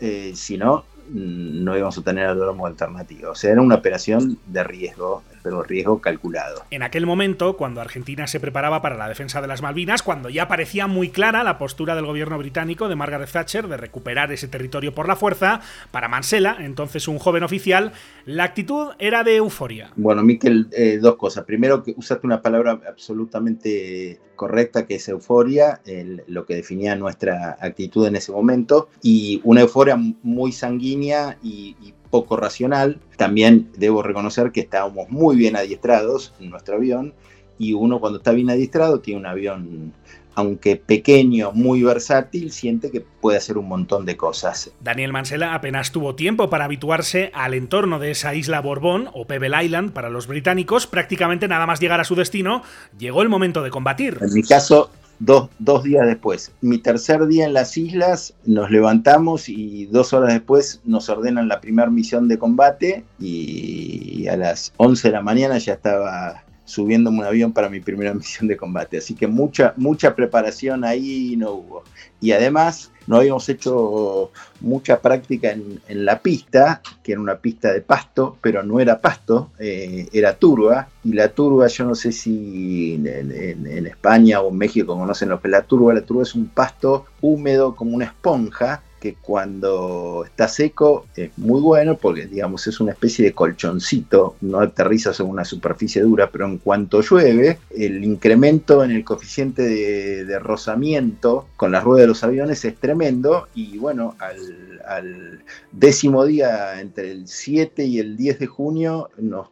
eh, si no, no íbamos a tener aeródromo alternativo. O sea, era una operación de riesgo, pero riesgo calculado. En aquel momento, cuando Argentina se preparaba para la defensa de las Malvinas, cuando ya parecía muy clara la postura del gobierno británico de Margaret Thatcher de recuperar ese territorio por la fuerza, para Mansela, entonces un joven oficial, la actitud era de euforia. Bueno, Miquel, eh, dos cosas. Primero, que usaste una palabra absolutamente correcta, que es euforia, lo que definía nuestra actitud en ese momento, y una euforia muy sanguínea y, poco racional. También debo reconocer que estábamos muy bien adiestrados en nuestro avión, y uno cuando está bien adiestrado tiene un avión aunque pequeño, muy versátil, siente que puede hacer un montón de cosas. Daniel Mansella apenas tuvo tiempo para habituarse al entorno de esa isla Borbón, o Pebble Island para los británicos, prácticamente nada más llegar a su destino, llegó el momento de combatir. En mi caso, Dos, dos, días después. Mi tercer día en las islas, nos levantamos y dos horas después nos ordenan la primera misión de combate y a las 11 de la mañana ya estaba subiéndome un avión para mi primera misión de combate. Así que mucha, mucha preparación ahí no hubo. Y además no habíamos hecho mucha práctica en, la pista, que era una pista de pasto, pero no era pasto, eh, era turba. Y la turba, yo no sé si en, España o en México conocen lo que es la turba. La turba es un pasto húmedo como una esponja que cuando está seco es muy bueno porque digamos es una especie de colchoncito, no aterriza sobre una superficie dura, pero en cuanto llueve, el incremento en el coeficiente de, rozamiento con las ruedas de los aviones es tremendo y bueno, al, al décimo día, entre el 7 y el 10 de junio, nos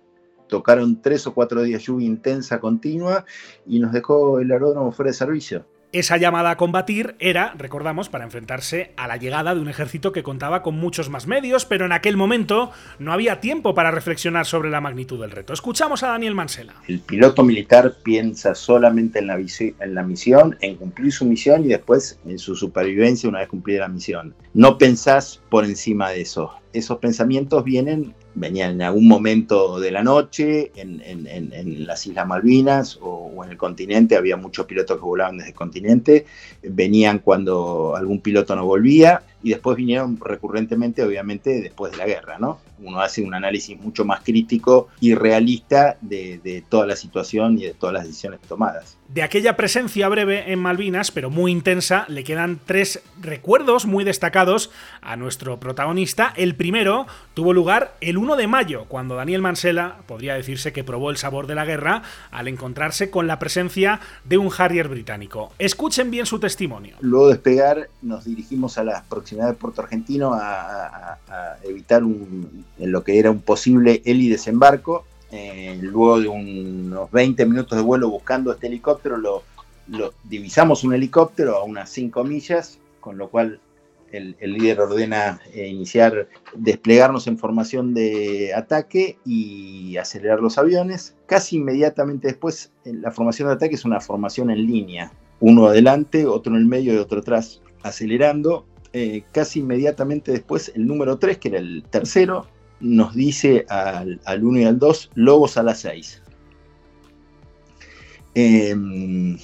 tocaron tres o cuatro días lluvia intensa continua y nos dejó el aeródromo fuera de servicio. Esa llamada a combatir era, recordamos, para enfrentarse a la llegada de un ejército que contaba con muchos más medios, pero en aquel momento no había tiempo para reflexionar sobre la magnitud del reto. Escuchamos a Daniel Mansela. El piloto militar piensa solamente en la, misión, en cumplir su misión y después en su supervivencia una vez cumplida la misión. No pensás por encima de eso. Esos pensamientos vienen venían en algún momento de la noche en, las Islas Malvinas o, en el continente, había muchos pilotos que volaban desde el continente, venían cuando algún piloto no volvía y después vinieron recurrentemente, obviamente, después de la guerra, ¿no? Uno hace un análisis mucho más crítico y realista de, de toda la situación y de todas las decisiones tomadas. De aquella presencia breve en Malvinas, pero muy intensa, le quedan tres recuerdos muy destacados a nuestro protagonista. El primero tuvo lugar el 1 de mayo, cuando Daniel Mansella podría decirse que probó el sabor de la guerra al encontrarse con la presencia de un Harrier británico. Escuchen bien su testimonio. Luego de despegar, nos dirigimos a la de Puerto Argentino a, evitar lo que era un posible heli desembarco eh, luego de unos 20 minutos de vuelo buscando este helicóptero, lo, divisamos un helicóptero a unas 5 millas, con lo cual el, líder ordena eh, iniciar, desplegarnos en formación de ataque y acelerar los aviones. Casi inmediatamente después, la formación de ataque es una formación en línea, uno adelante, otro en el medio y otro atrás, acelerando. Eh, casi inmediatamente después, el número 3, que era el tercero, nos dice al, 1 y al 2, lobos a las 6. Em,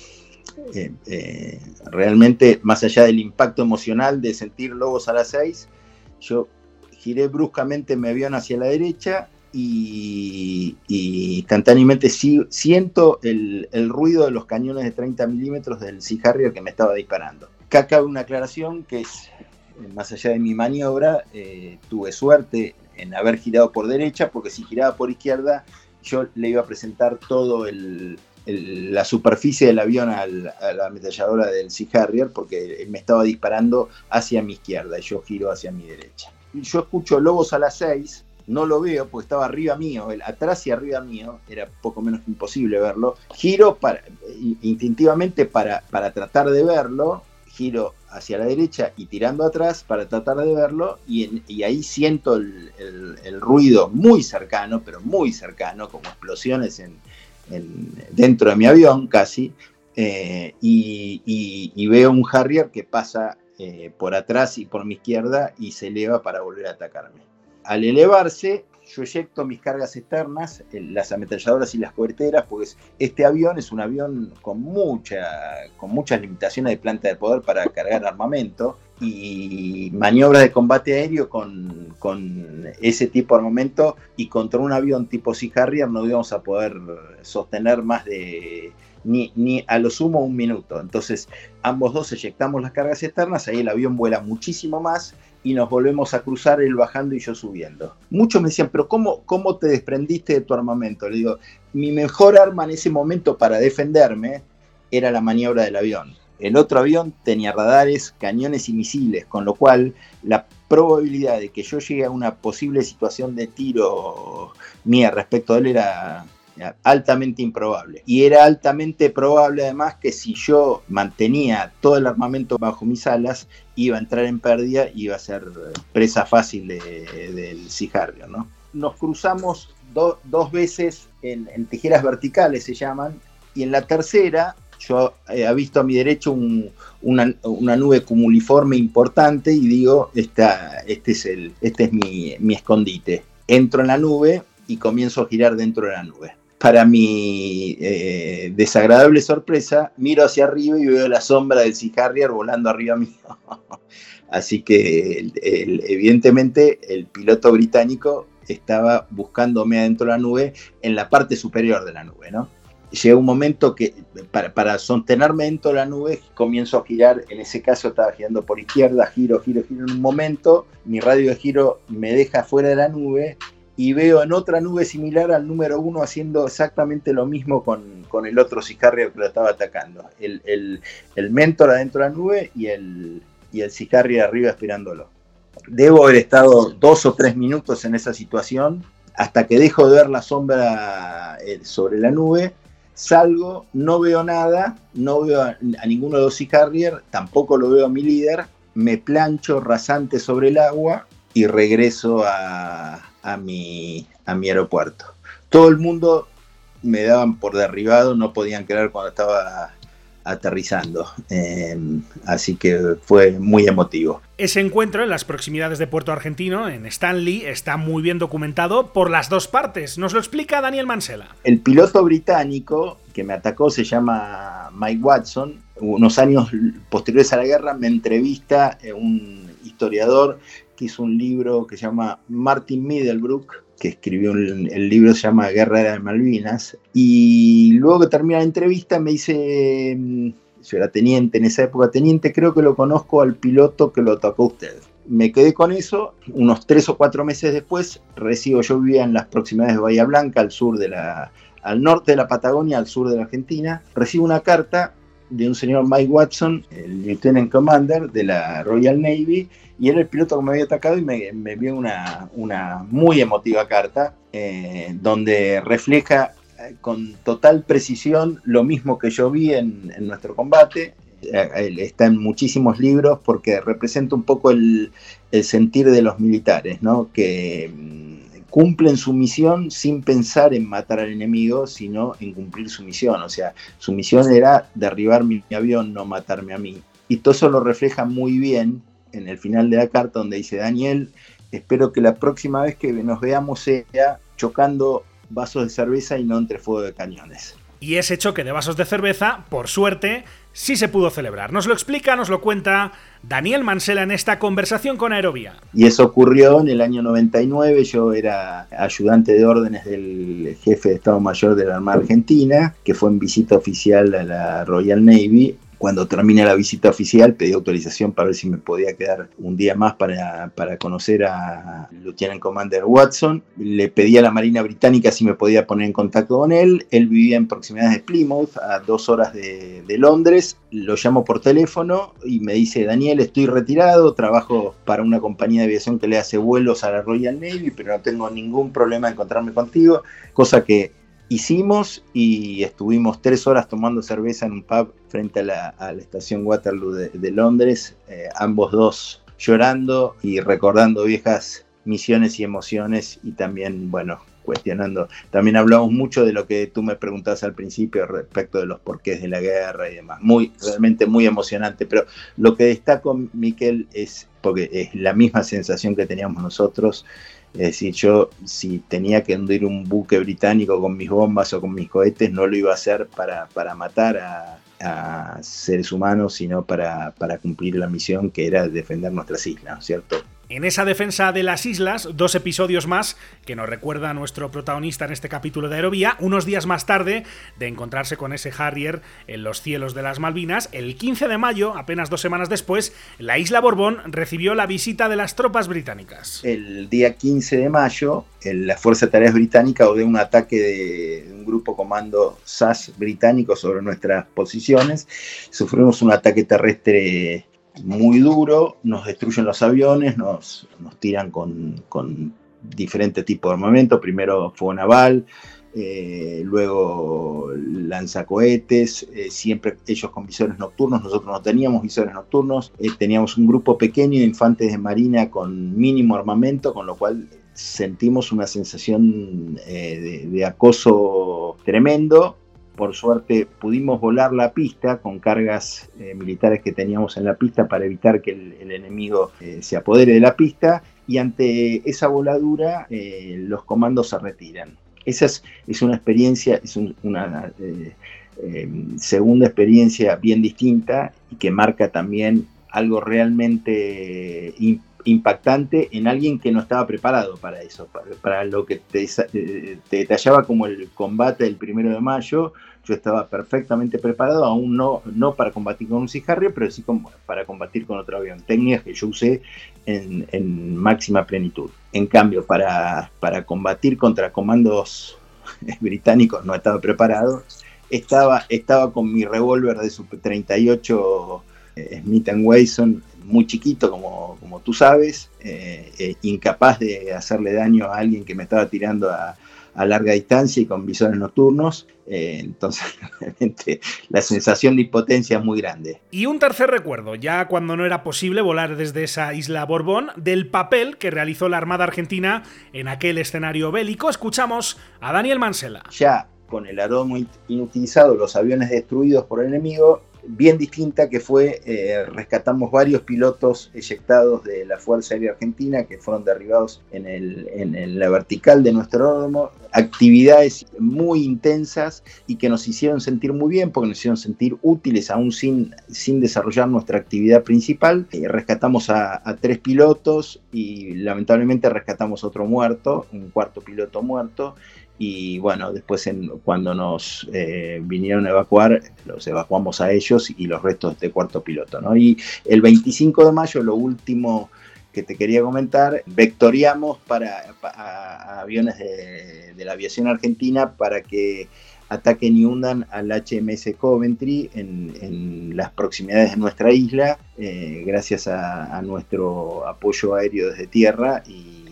eh, eh, realmente, más allá del impacto emocional de sentir lobos a las 6, yo giré bruscamente mi avión hacia la derecha y, instantáneamente siento el, ruido de los cañones de 30 milímetros del Sea que me estaba disparando. Acá cabe una aclaración que es, más allá de mi maniobra, eh, tuve suerte en haber girado por derecha, porque si giraba por izquierda, yo le iba a presentar todo la superficie del avión a la ametralladora del Sea Harrier, porque él me estaba disparando hacia mi izquierda y yo giro hacia mi derecha. Yo escucho Lobos a las 6, no lo veo porque estaba arriba mío, atrás y arriba mío, era poco menos imposible verlo. Giro para, instintivamente para, para tratar de verlo, giro hacia la derecha y tirando atrás para tratar de verlo y, ahí siento el, ruido muy cercano, pero muy cercano, como explosiones en, dentro de mi avión casi, eh, y, veo un Harrier que pasa eh, por atrás y por mi izquierda y se eleva para volver a atacarme. Al elevarse, yo eyecto mis cargas externas, las ametralladoras y las coberteras, pues este avión es un avión con, mucha, con muchas limitaciones de planta de poder para cargar armamento y maniobras de combate aéreo con, ese tipo de armamento y contra un avión tipo Sea Harrier no íbamos a poder sostener más de ni, ni, a lo sumo un minuto. Entonces, ambos dos eyectamos las cargas externas, ahí el avión vuela muchísimo más y nos volvemos a cruzar, él bajando y yo subiendo. Muchos me decían, pero ¿cómo, cómo te desprendiste de tu armamento? Le digo, mi mejor arma en ese momento para defenderme era la maniobra del avión. El otro avión tenía radares, cañones y misiles, con lo cual la probabilidad de que yo llegue a una posible situación de tiro mía respecto a él era altamente improbable. Y era altamente probable además que si yo mantenía todo el armamento bajo mis alas, iba a entrar en pérdida y iba a ser presa fácil del Harrier, ¿no? Nos cruzamos dos veces en, tijeras verticales, se llaman, y en la tercera yo he eh, visto a mi derecho una, nube cumuliforme importante y digo, esta, este es, el, este es mi, mi escondite. Entro en la nube y comienzo a girar dentro de la nube para mi eh, desagradable sorpresa, miro hacia arriba y veo la sombra del Sea Harrier volando arriba mío. Así que evidentemente el piloto británico estaba buscándome adentro de la nube, en la parte superior de la nube, ¿no? Llega un momento que para, para sostenerme dentro de la nube comienzo a girar, en ese caso estaba girando por izquierda, giro, giro, giro en un momento, mi radio de giro me deja fuera de la nube y veo en otra nube similar al número uno haciendo exactamente lo mismo con, con el otro sicario que lo estaba atacando. El, el, mentor adentro de la nube y el, y el arriba esperándolo. Debo haber estado dos o tres minutos en esa situación hasta que dejo de ver la sombra eh, sobre la nube. Salgo, no veo nada, no veo a, ninguno de los Sea tampoco lo veo a mi líder, me plancho rasante sobre el agua y regreso a, a mi, a mi aeropuerto. Todo el mundo me daban por derribado, no podían creer cuando estaba aterrizando. Em, así que fue muy emotivo. Ese encuentro en las proximidades de Puerto Argentino, en Stanley, está muy bien documentado por las dos partes. Nos lo explica Daniel Mansella. El piloto británico que me atacó se llama Mike Watson. Unos años posteriores a la guerra me entrevista un historiador que hizo un libro que se llama Martin Middlebrook, que escribió el libro se llama Guerra de Malvinas, y luego que termina la entrevista me dice, mm, yo era teniente en esa época, teniente, creo que lo conozco al piloto que lo atacó usted. Me quedé con eso, unos tres o cuatro meses después recibo, yo vivía en las proximidades de Bahía Blanca, al sur de la, al norte de la Patagonia, al sur de la Argentina, recibo una carta de un señor Mike Watson, el Lieutenant Commander de la Royal Navy, y era el piloto que me había atacado y me, me envió una, una, muy emotiva carta eh, donde refleja eh, con total precisión lo mismo que yo vi en, nuestro combate. Eh, está en muchísimos libros porque representa un poco el, el sentir de los militares, ¿no? que mm, cumplen su misión sin pensar en matar al enemigo, sino en cumplir su misión. O sea, su misión era derribar mi avión, no matarme a mí. Y todo eso lo refleja muy bien en el final de la carta donde dice, Daniel, espero que la próxima vez que nos veamos sea chocando vasos de cerveza y no entre fuego de cañones. Y ese choque de vasos de cerveza, por suerte, sí se pudo celebrar. Nos lo explica, nos lo cuenta Daniel Mansela en esta conversación con Aerovía. Y eso ocurrió en el año 99, yo era ayudante de órdenes del jefe de Estado Mayor de la Armada Argentina, que fue en visita oficial a la Royal Navy cuando terminé la visita oficial pedí autorización para ver si me podía quedar un día más para, para conocer a Lieutenant Commander Watson. Le pedí a la Marina Británica si me podía poner en contacto con él. Él vivía en proximidades de Plymouth, a dos horas de, de Londres. Lo llamo por teléfono y me dice, Daniel, estoy retirado, trabajo para una compañía de aviación que le hace vuelos a la Royal Navy, pero no tengo ningún problema en encontrarme contigo, cosa que hicimos y estuvimos tres horas tomando cerveza en un pub frente a la, estación Waterloo de, Londres, eh, ambos dos llorando y recordando viejas misiones y emociones y también, bueno, cuestionando. También hablamos mucho de lo que tú me preguntabas al principio respecto de los porqués de la guerra y demás. Muy, realmente muy emocionante, pero lo que destaco, Miquel, es, porque es la misma sensación que teníamos nosotros, es decir, yo si tenía que hundir un buque británico con mis bombas o con mis cohetes, no lo iba a hacer para, para matar a, a, seres humanos, sino para, para cumplir la misión que era defender nuestras islas, ¿cierto? En esa defensa de las islas, dos episodios más que nos recuerda nuestro protagonista en este capítulo de Aerovía, unos días más tarde de encontrarse con ese Harrier en los cielos de las Malvinas, el 15 de mayo, apenas dos semanas después, la isla Borbón recibió la visita de las tropas británicas. El día 15 de mayo, la Fuerza de Tareas Británica ordenó un ataque de un grupo comando SAS británico sobre nuestras posiciones. Sufrimos un ataque terrestre muy duro, nos destruyen los aviones, nos, nos tiran con, con diferentes tipos de armamento, primero fuego naval, eh, luego lanzacohetes, eh, siempre ellos con visores nocturnos, nosotros no teníamos visores nocturnos, eh, teníamos un grupo pequeño de infantes de marina con mínimo armamento, con lo cual sentimos una sensación de, acoso tremendo. Por suerte pudimos volar la pista con cargas militares que teníamos en la pista para evitar que el, enemigo se apodere de la pista y ante esa voladura los comandos se retiran. Esa es, una experiencia, es una eh, eh, segunda experiencia bien distinta y que marca también algo realmente impactante en alguien que no estaba preparado para eso, para, lo que te, detallaba como el combate del primero de mayo, yo estaba perfectamente preparado, aún no, no para combatir con un Sea pero sí para combatir con otro avión. Técnicas que yo usé en, máxima plenitud. En cambio, para, para combatir contra comandos británicos no estaba preparado. Estaba, estaba con mi revólver de Super 38 eh, Smith Wesson, muy chiquito, como, como tú sabes, eh, eh, incapaz de hacerle daño a alguien que me estaba tirando a, a larga distancia y con visores nocturnos. Eh, entonces, realmente la sensación de impotencia es muy grande. Y un tercer recuerdo, ya cuando no era posible volar desde esa isla Borbón, del papel que realizó la Armada Argentina en aquel escenario bélico, escuchamos a Daniel Mansella. Ya con el aromo inutilizado, los aviones destruidos por el enemigo, bien distinta que fue, eh, rescatamos varios pilotos eyectados de la Fuerza Aérea Argentina que fueron derribados en, el, en, la vertical de nuestro aeródromo, actividades muy intensas y que nos hicieron sentir muy bien porque nos hicieron sentir útiles aún sin, sin desarrollar nuestra actividad principal. Eh, rescatamos a, a tres pilotos y lamentablemente rescatamos otro muerto, un cuarto piloto muerto y bueno, después en, cuando nos eh, vinieron a evacuar, los evacuamos a ellos y los restos de cuarto piloto. ¿no? Y el 25 de mayo, lo último que te quería comentar, vectoriamos para, aviones de, la aviación argentina para que ataquen y hundan al HMS Coventry en, las proximidades de nuestra isla, eh, gracias a, a nuestro apoyo aéreo desde tierra y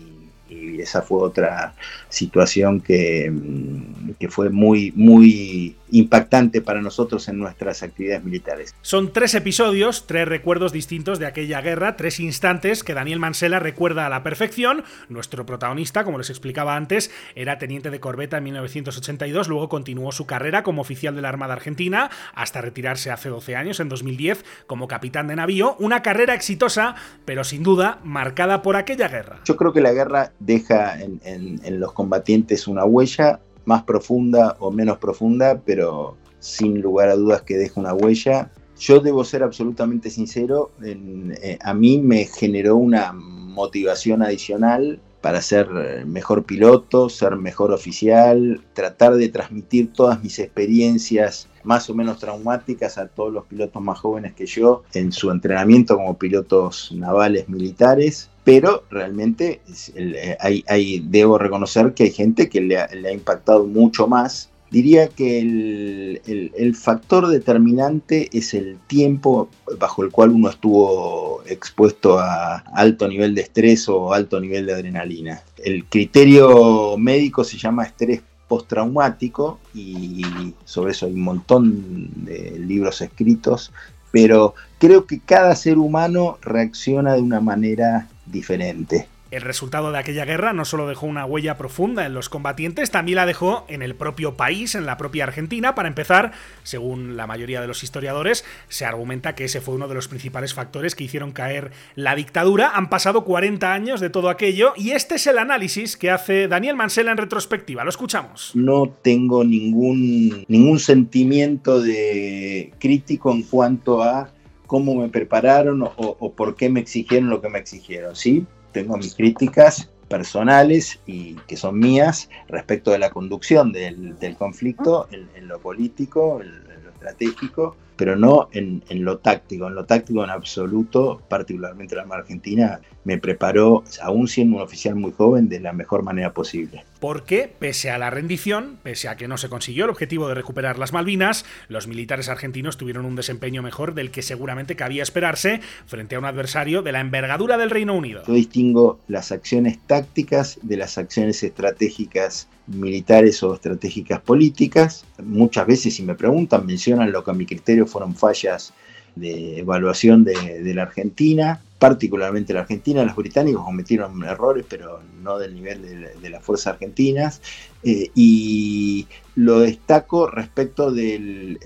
y esa fue otra situación que, mm, que fue muy, muy impactante para nosotros en nuestras actividades militares. Son tres episodios, tres recuerdos distintos de aquella guerra, tres instantes que Daniel Mansella recuerda a la perfección. Nuestro protagonista, como les explicaba antes, era teniente de corbeta en 1982, luego continuó su carrera como oficial de la Armada Argentina hasta retirarse hace 12 años, en 2010, como capitán de navío. Una carrera exitosa, pero sin duda marcada por aquella guerra. Yo creo que la guerra deja en, los combatientes una huella más profunda o menos profunda, pero sin lugar a dudas que deja una huella. Yo debo ser absolutamente sincero, eh, a mí me generó una motivación adicional para ser mejor piloto, ser mejor oficial, tratar de transmitir todas mis experiencias más o menos traumáticas a todos los pilotos más jóvenes que yo en su entrenamiento como pilotos navales militares pero realmente eh, hay, debo reconocer que hay gente que le ha, impactado mucho más. Diría que el, factor determinante es el tiempo bajo el cual uno estuvo expuesto a alto nivel de estrés o alto nivel de adrenalina. El criterio médico se llama estrés postraumático y sobre eso hay un montón de libros escritos, pero creo que cada ser humano reacciona de una manera diferente. El resultado de aquella guerra no solo dejó una huella profunda en los combatientes, también la dejó en el propio país, en la propia Argentina. Para empezar, según la mayoría de los historiadores, se argumenta que ese fue uno de los principales factores que hicieron caer la dictadura. Han pasado 40 años de todo aquello y este es el análisis que hace Daniel Mansella en retrospectiva. Lo escuchamos. No tengo ningún, ningún sentimiento de crítico en cuanto a cómo me prepararon o, por qué me exigieron lo que me exigieron. Sí, tengo mis críticas personales y que son mías respecto de la conducción del, conflicto en, lo político, en, lo estratégico, pero no en, en, lo táctico. En lo táctico en absoluto, particularmente la Armada Argentina, me preparó, aún siendo un oficial muy joven, de la mejor manera posible. Porque, pese a la rendición, pese a que no se consiguió el objetivo de recuperar las Malvinas, los militares argentinos tuvieron un desempeño mejor del que seguramente cabía esperarse frente a un adversario de la envergadura del Reino Unido. Yo distingo las acciones tácticas de las acciones estratégicas militares o estratégicas políticas. Muchas veces, si me preguntan, mencionan lo que a mi criterio fueron fallas de evaluación de, de la Argentina particularmente la Argentina. Los británicos cometieron errores, pero no del nivel de, las fuerzas argentinas. Eh, y lo destaco respecto del,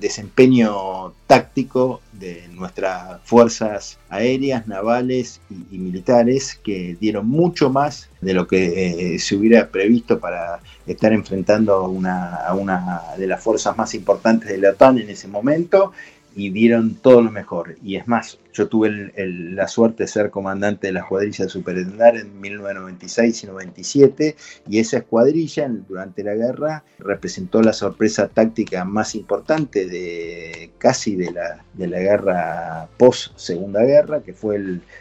desempeño táctico de nuestras fuerzas aéreas, navales y, militares, que dieron mucho más de lo que eh, se hubiera previsto para estar enfrentando una, a una de las fuerzas más importantes de la OTAN en ese momento y dieron todo lo mejor. Y es más, yo tuve la suerte de ser comandante de la escuadrilla de Superendar en 1996 y 97 y esa escuadrilla durante la guerra representó la sorpresa táctica más importante de casi de la, de la guerra post Segunda Guerra, que fue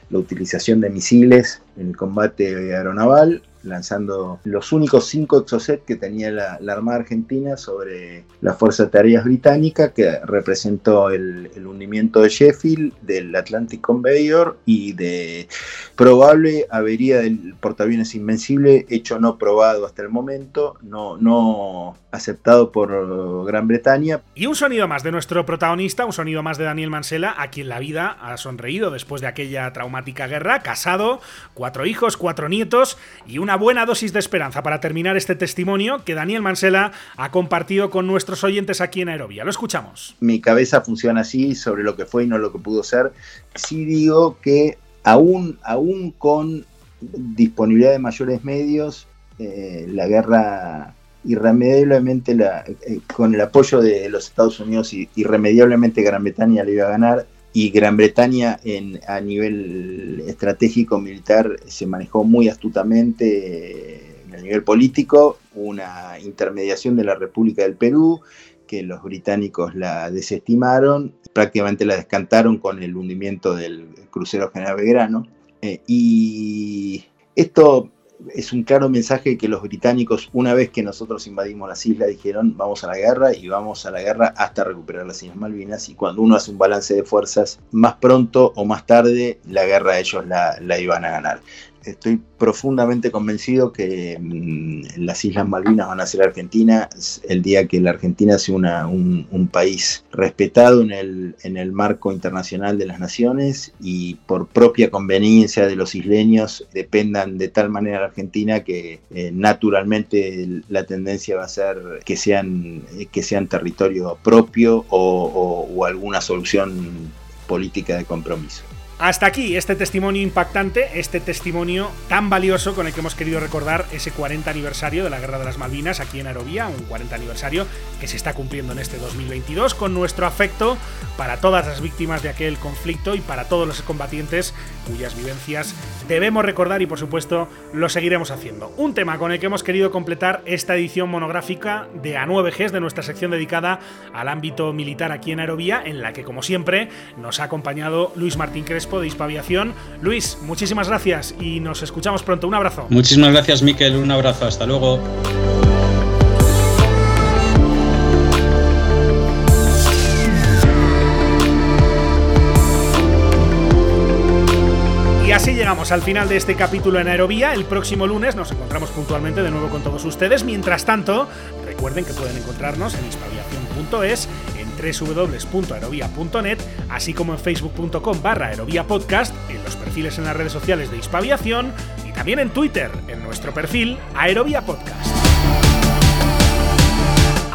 la utilización de misiles en el combate aeronaval lanzando los únicos cinco exocet que tenía la, Armada Argentina sobre la Fuerza de Tareas Británica, que representó el, hundimiento de Sheffield, del Atlantic Conveyor y de probable avería del portaaviones Invencible, hecho no probado hasta el momento, no, no aceptado por Gran Bretaña. Y un sonido más de nuestro protagonista, un sonido más de Daniel Mansella, a quien la vida ha sonreído después de aquella traumática guerra, casado, cuatro hijos, cuatro nietos y una buena dosis de esperanza para terminar este testimonio que Daniel Mansella ha compartido con nuestros oyentes aquí en Aerovía. Lo escuchamos. Mi cabeza funciona así sobre lo que fue y no lo que pudo ser. Sí digo que aún, aún con disponibilidad de mayores medios, eh, la guerra irremediablemente la, eh, con el apoyo de los Estados Unidos irremediablemente Gran Bretaña le iba a ganar y Gran Bretaña en, a nivel estratégico militar se manejó muy astutamente eh, el nivel político, una intermediación de la República del Perú, que los británicos la desestimaron, prácticamente la descantaron con el hundimiento del crucero General Belgrano. Eh, y esto es un claro mensaje que los británicos, una vez que nosotros invadimos las islas, dijeron vamos a la guerra y vamos a la guerra hasta recuperar las Islas Malvinas. Y cuando uno hace un balance de fuerzas, más pronto o más tarde la guerra ellos la, la iban a ganar estoy profundamente convencido que mm, las Islas Malvinas van a ser Argentina el día que la Argentina sea un, país respetado en el, marco internacional de las naciones y por propia conveniencia de los isleños dependan de tal manera la Argentina que eh, naturalmente la tendencia va a ser que sean, que sean territorio propio o alguna solución política de compromiso. Hasta aquí este testimonio impactante, este testimonio tan valioso con el que hemos querido recordar ese 40 aniversario de la Guerra de las Malvinas aquí en Aerovía, un 40 aniversario que se está cumpliendo en este 2022 con nuestro afecto para todas las víctimas de aquel conflicto y para todos los combatientes cuyas vivencias debemos recordar y por supuesto lo seguiremos haciendo. Un tema con el que hemos querido completar esta edición monográfica de A9Gs de nuestra sección dedicada al ámbito militar aquí en Aerovía, en la que como siempre nos ha acompañado Luis Martín Crespo de Hispaviación. Luis, muchísimas gracias y nos escuchamos pronto. Un abrazo. Muchísimas gracias, Miquel. Un abrazo. Hasta luego. Llegamos al final de este capítulo en Aerovía. El próximo lunes nos encontramos puntualmente de nuevo con todos ustedes. Mientras tanto, recuerden que pueden encontrarnos en hispaviación.es www.aerovía.net, así como en facebook.com barra Podcast, en los perfiles en las redes sociales de Hispaviación y también en Twitter, en nuestro perfil Aerovía Podcast.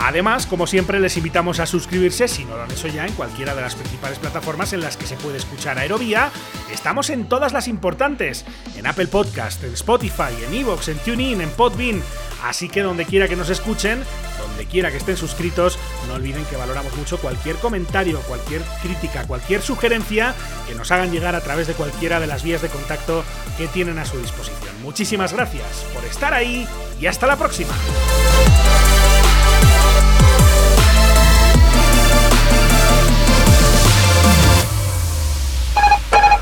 Además, como siempre, les invitamos a suscribirse, si no lo han hecho ya, en cualquiera de las principales plataformas en las que se puede escuchar Aerovía. Estamos en todas las importantes, en Apple Podcast, en Spotify, en Evox, en TuneIn, en Podbean. Así que donde quiera que nos escuchen, donde quiera que estén suscritos, no olviden que valoramos mucho cualquier comentario, cualquier crítica, cualquier sugerencia que nos hagan llegar a través de cualquiera de las vías de contacto que tienen a su disposición. Muchísimas gracias por estar ahí y hasta la próxima.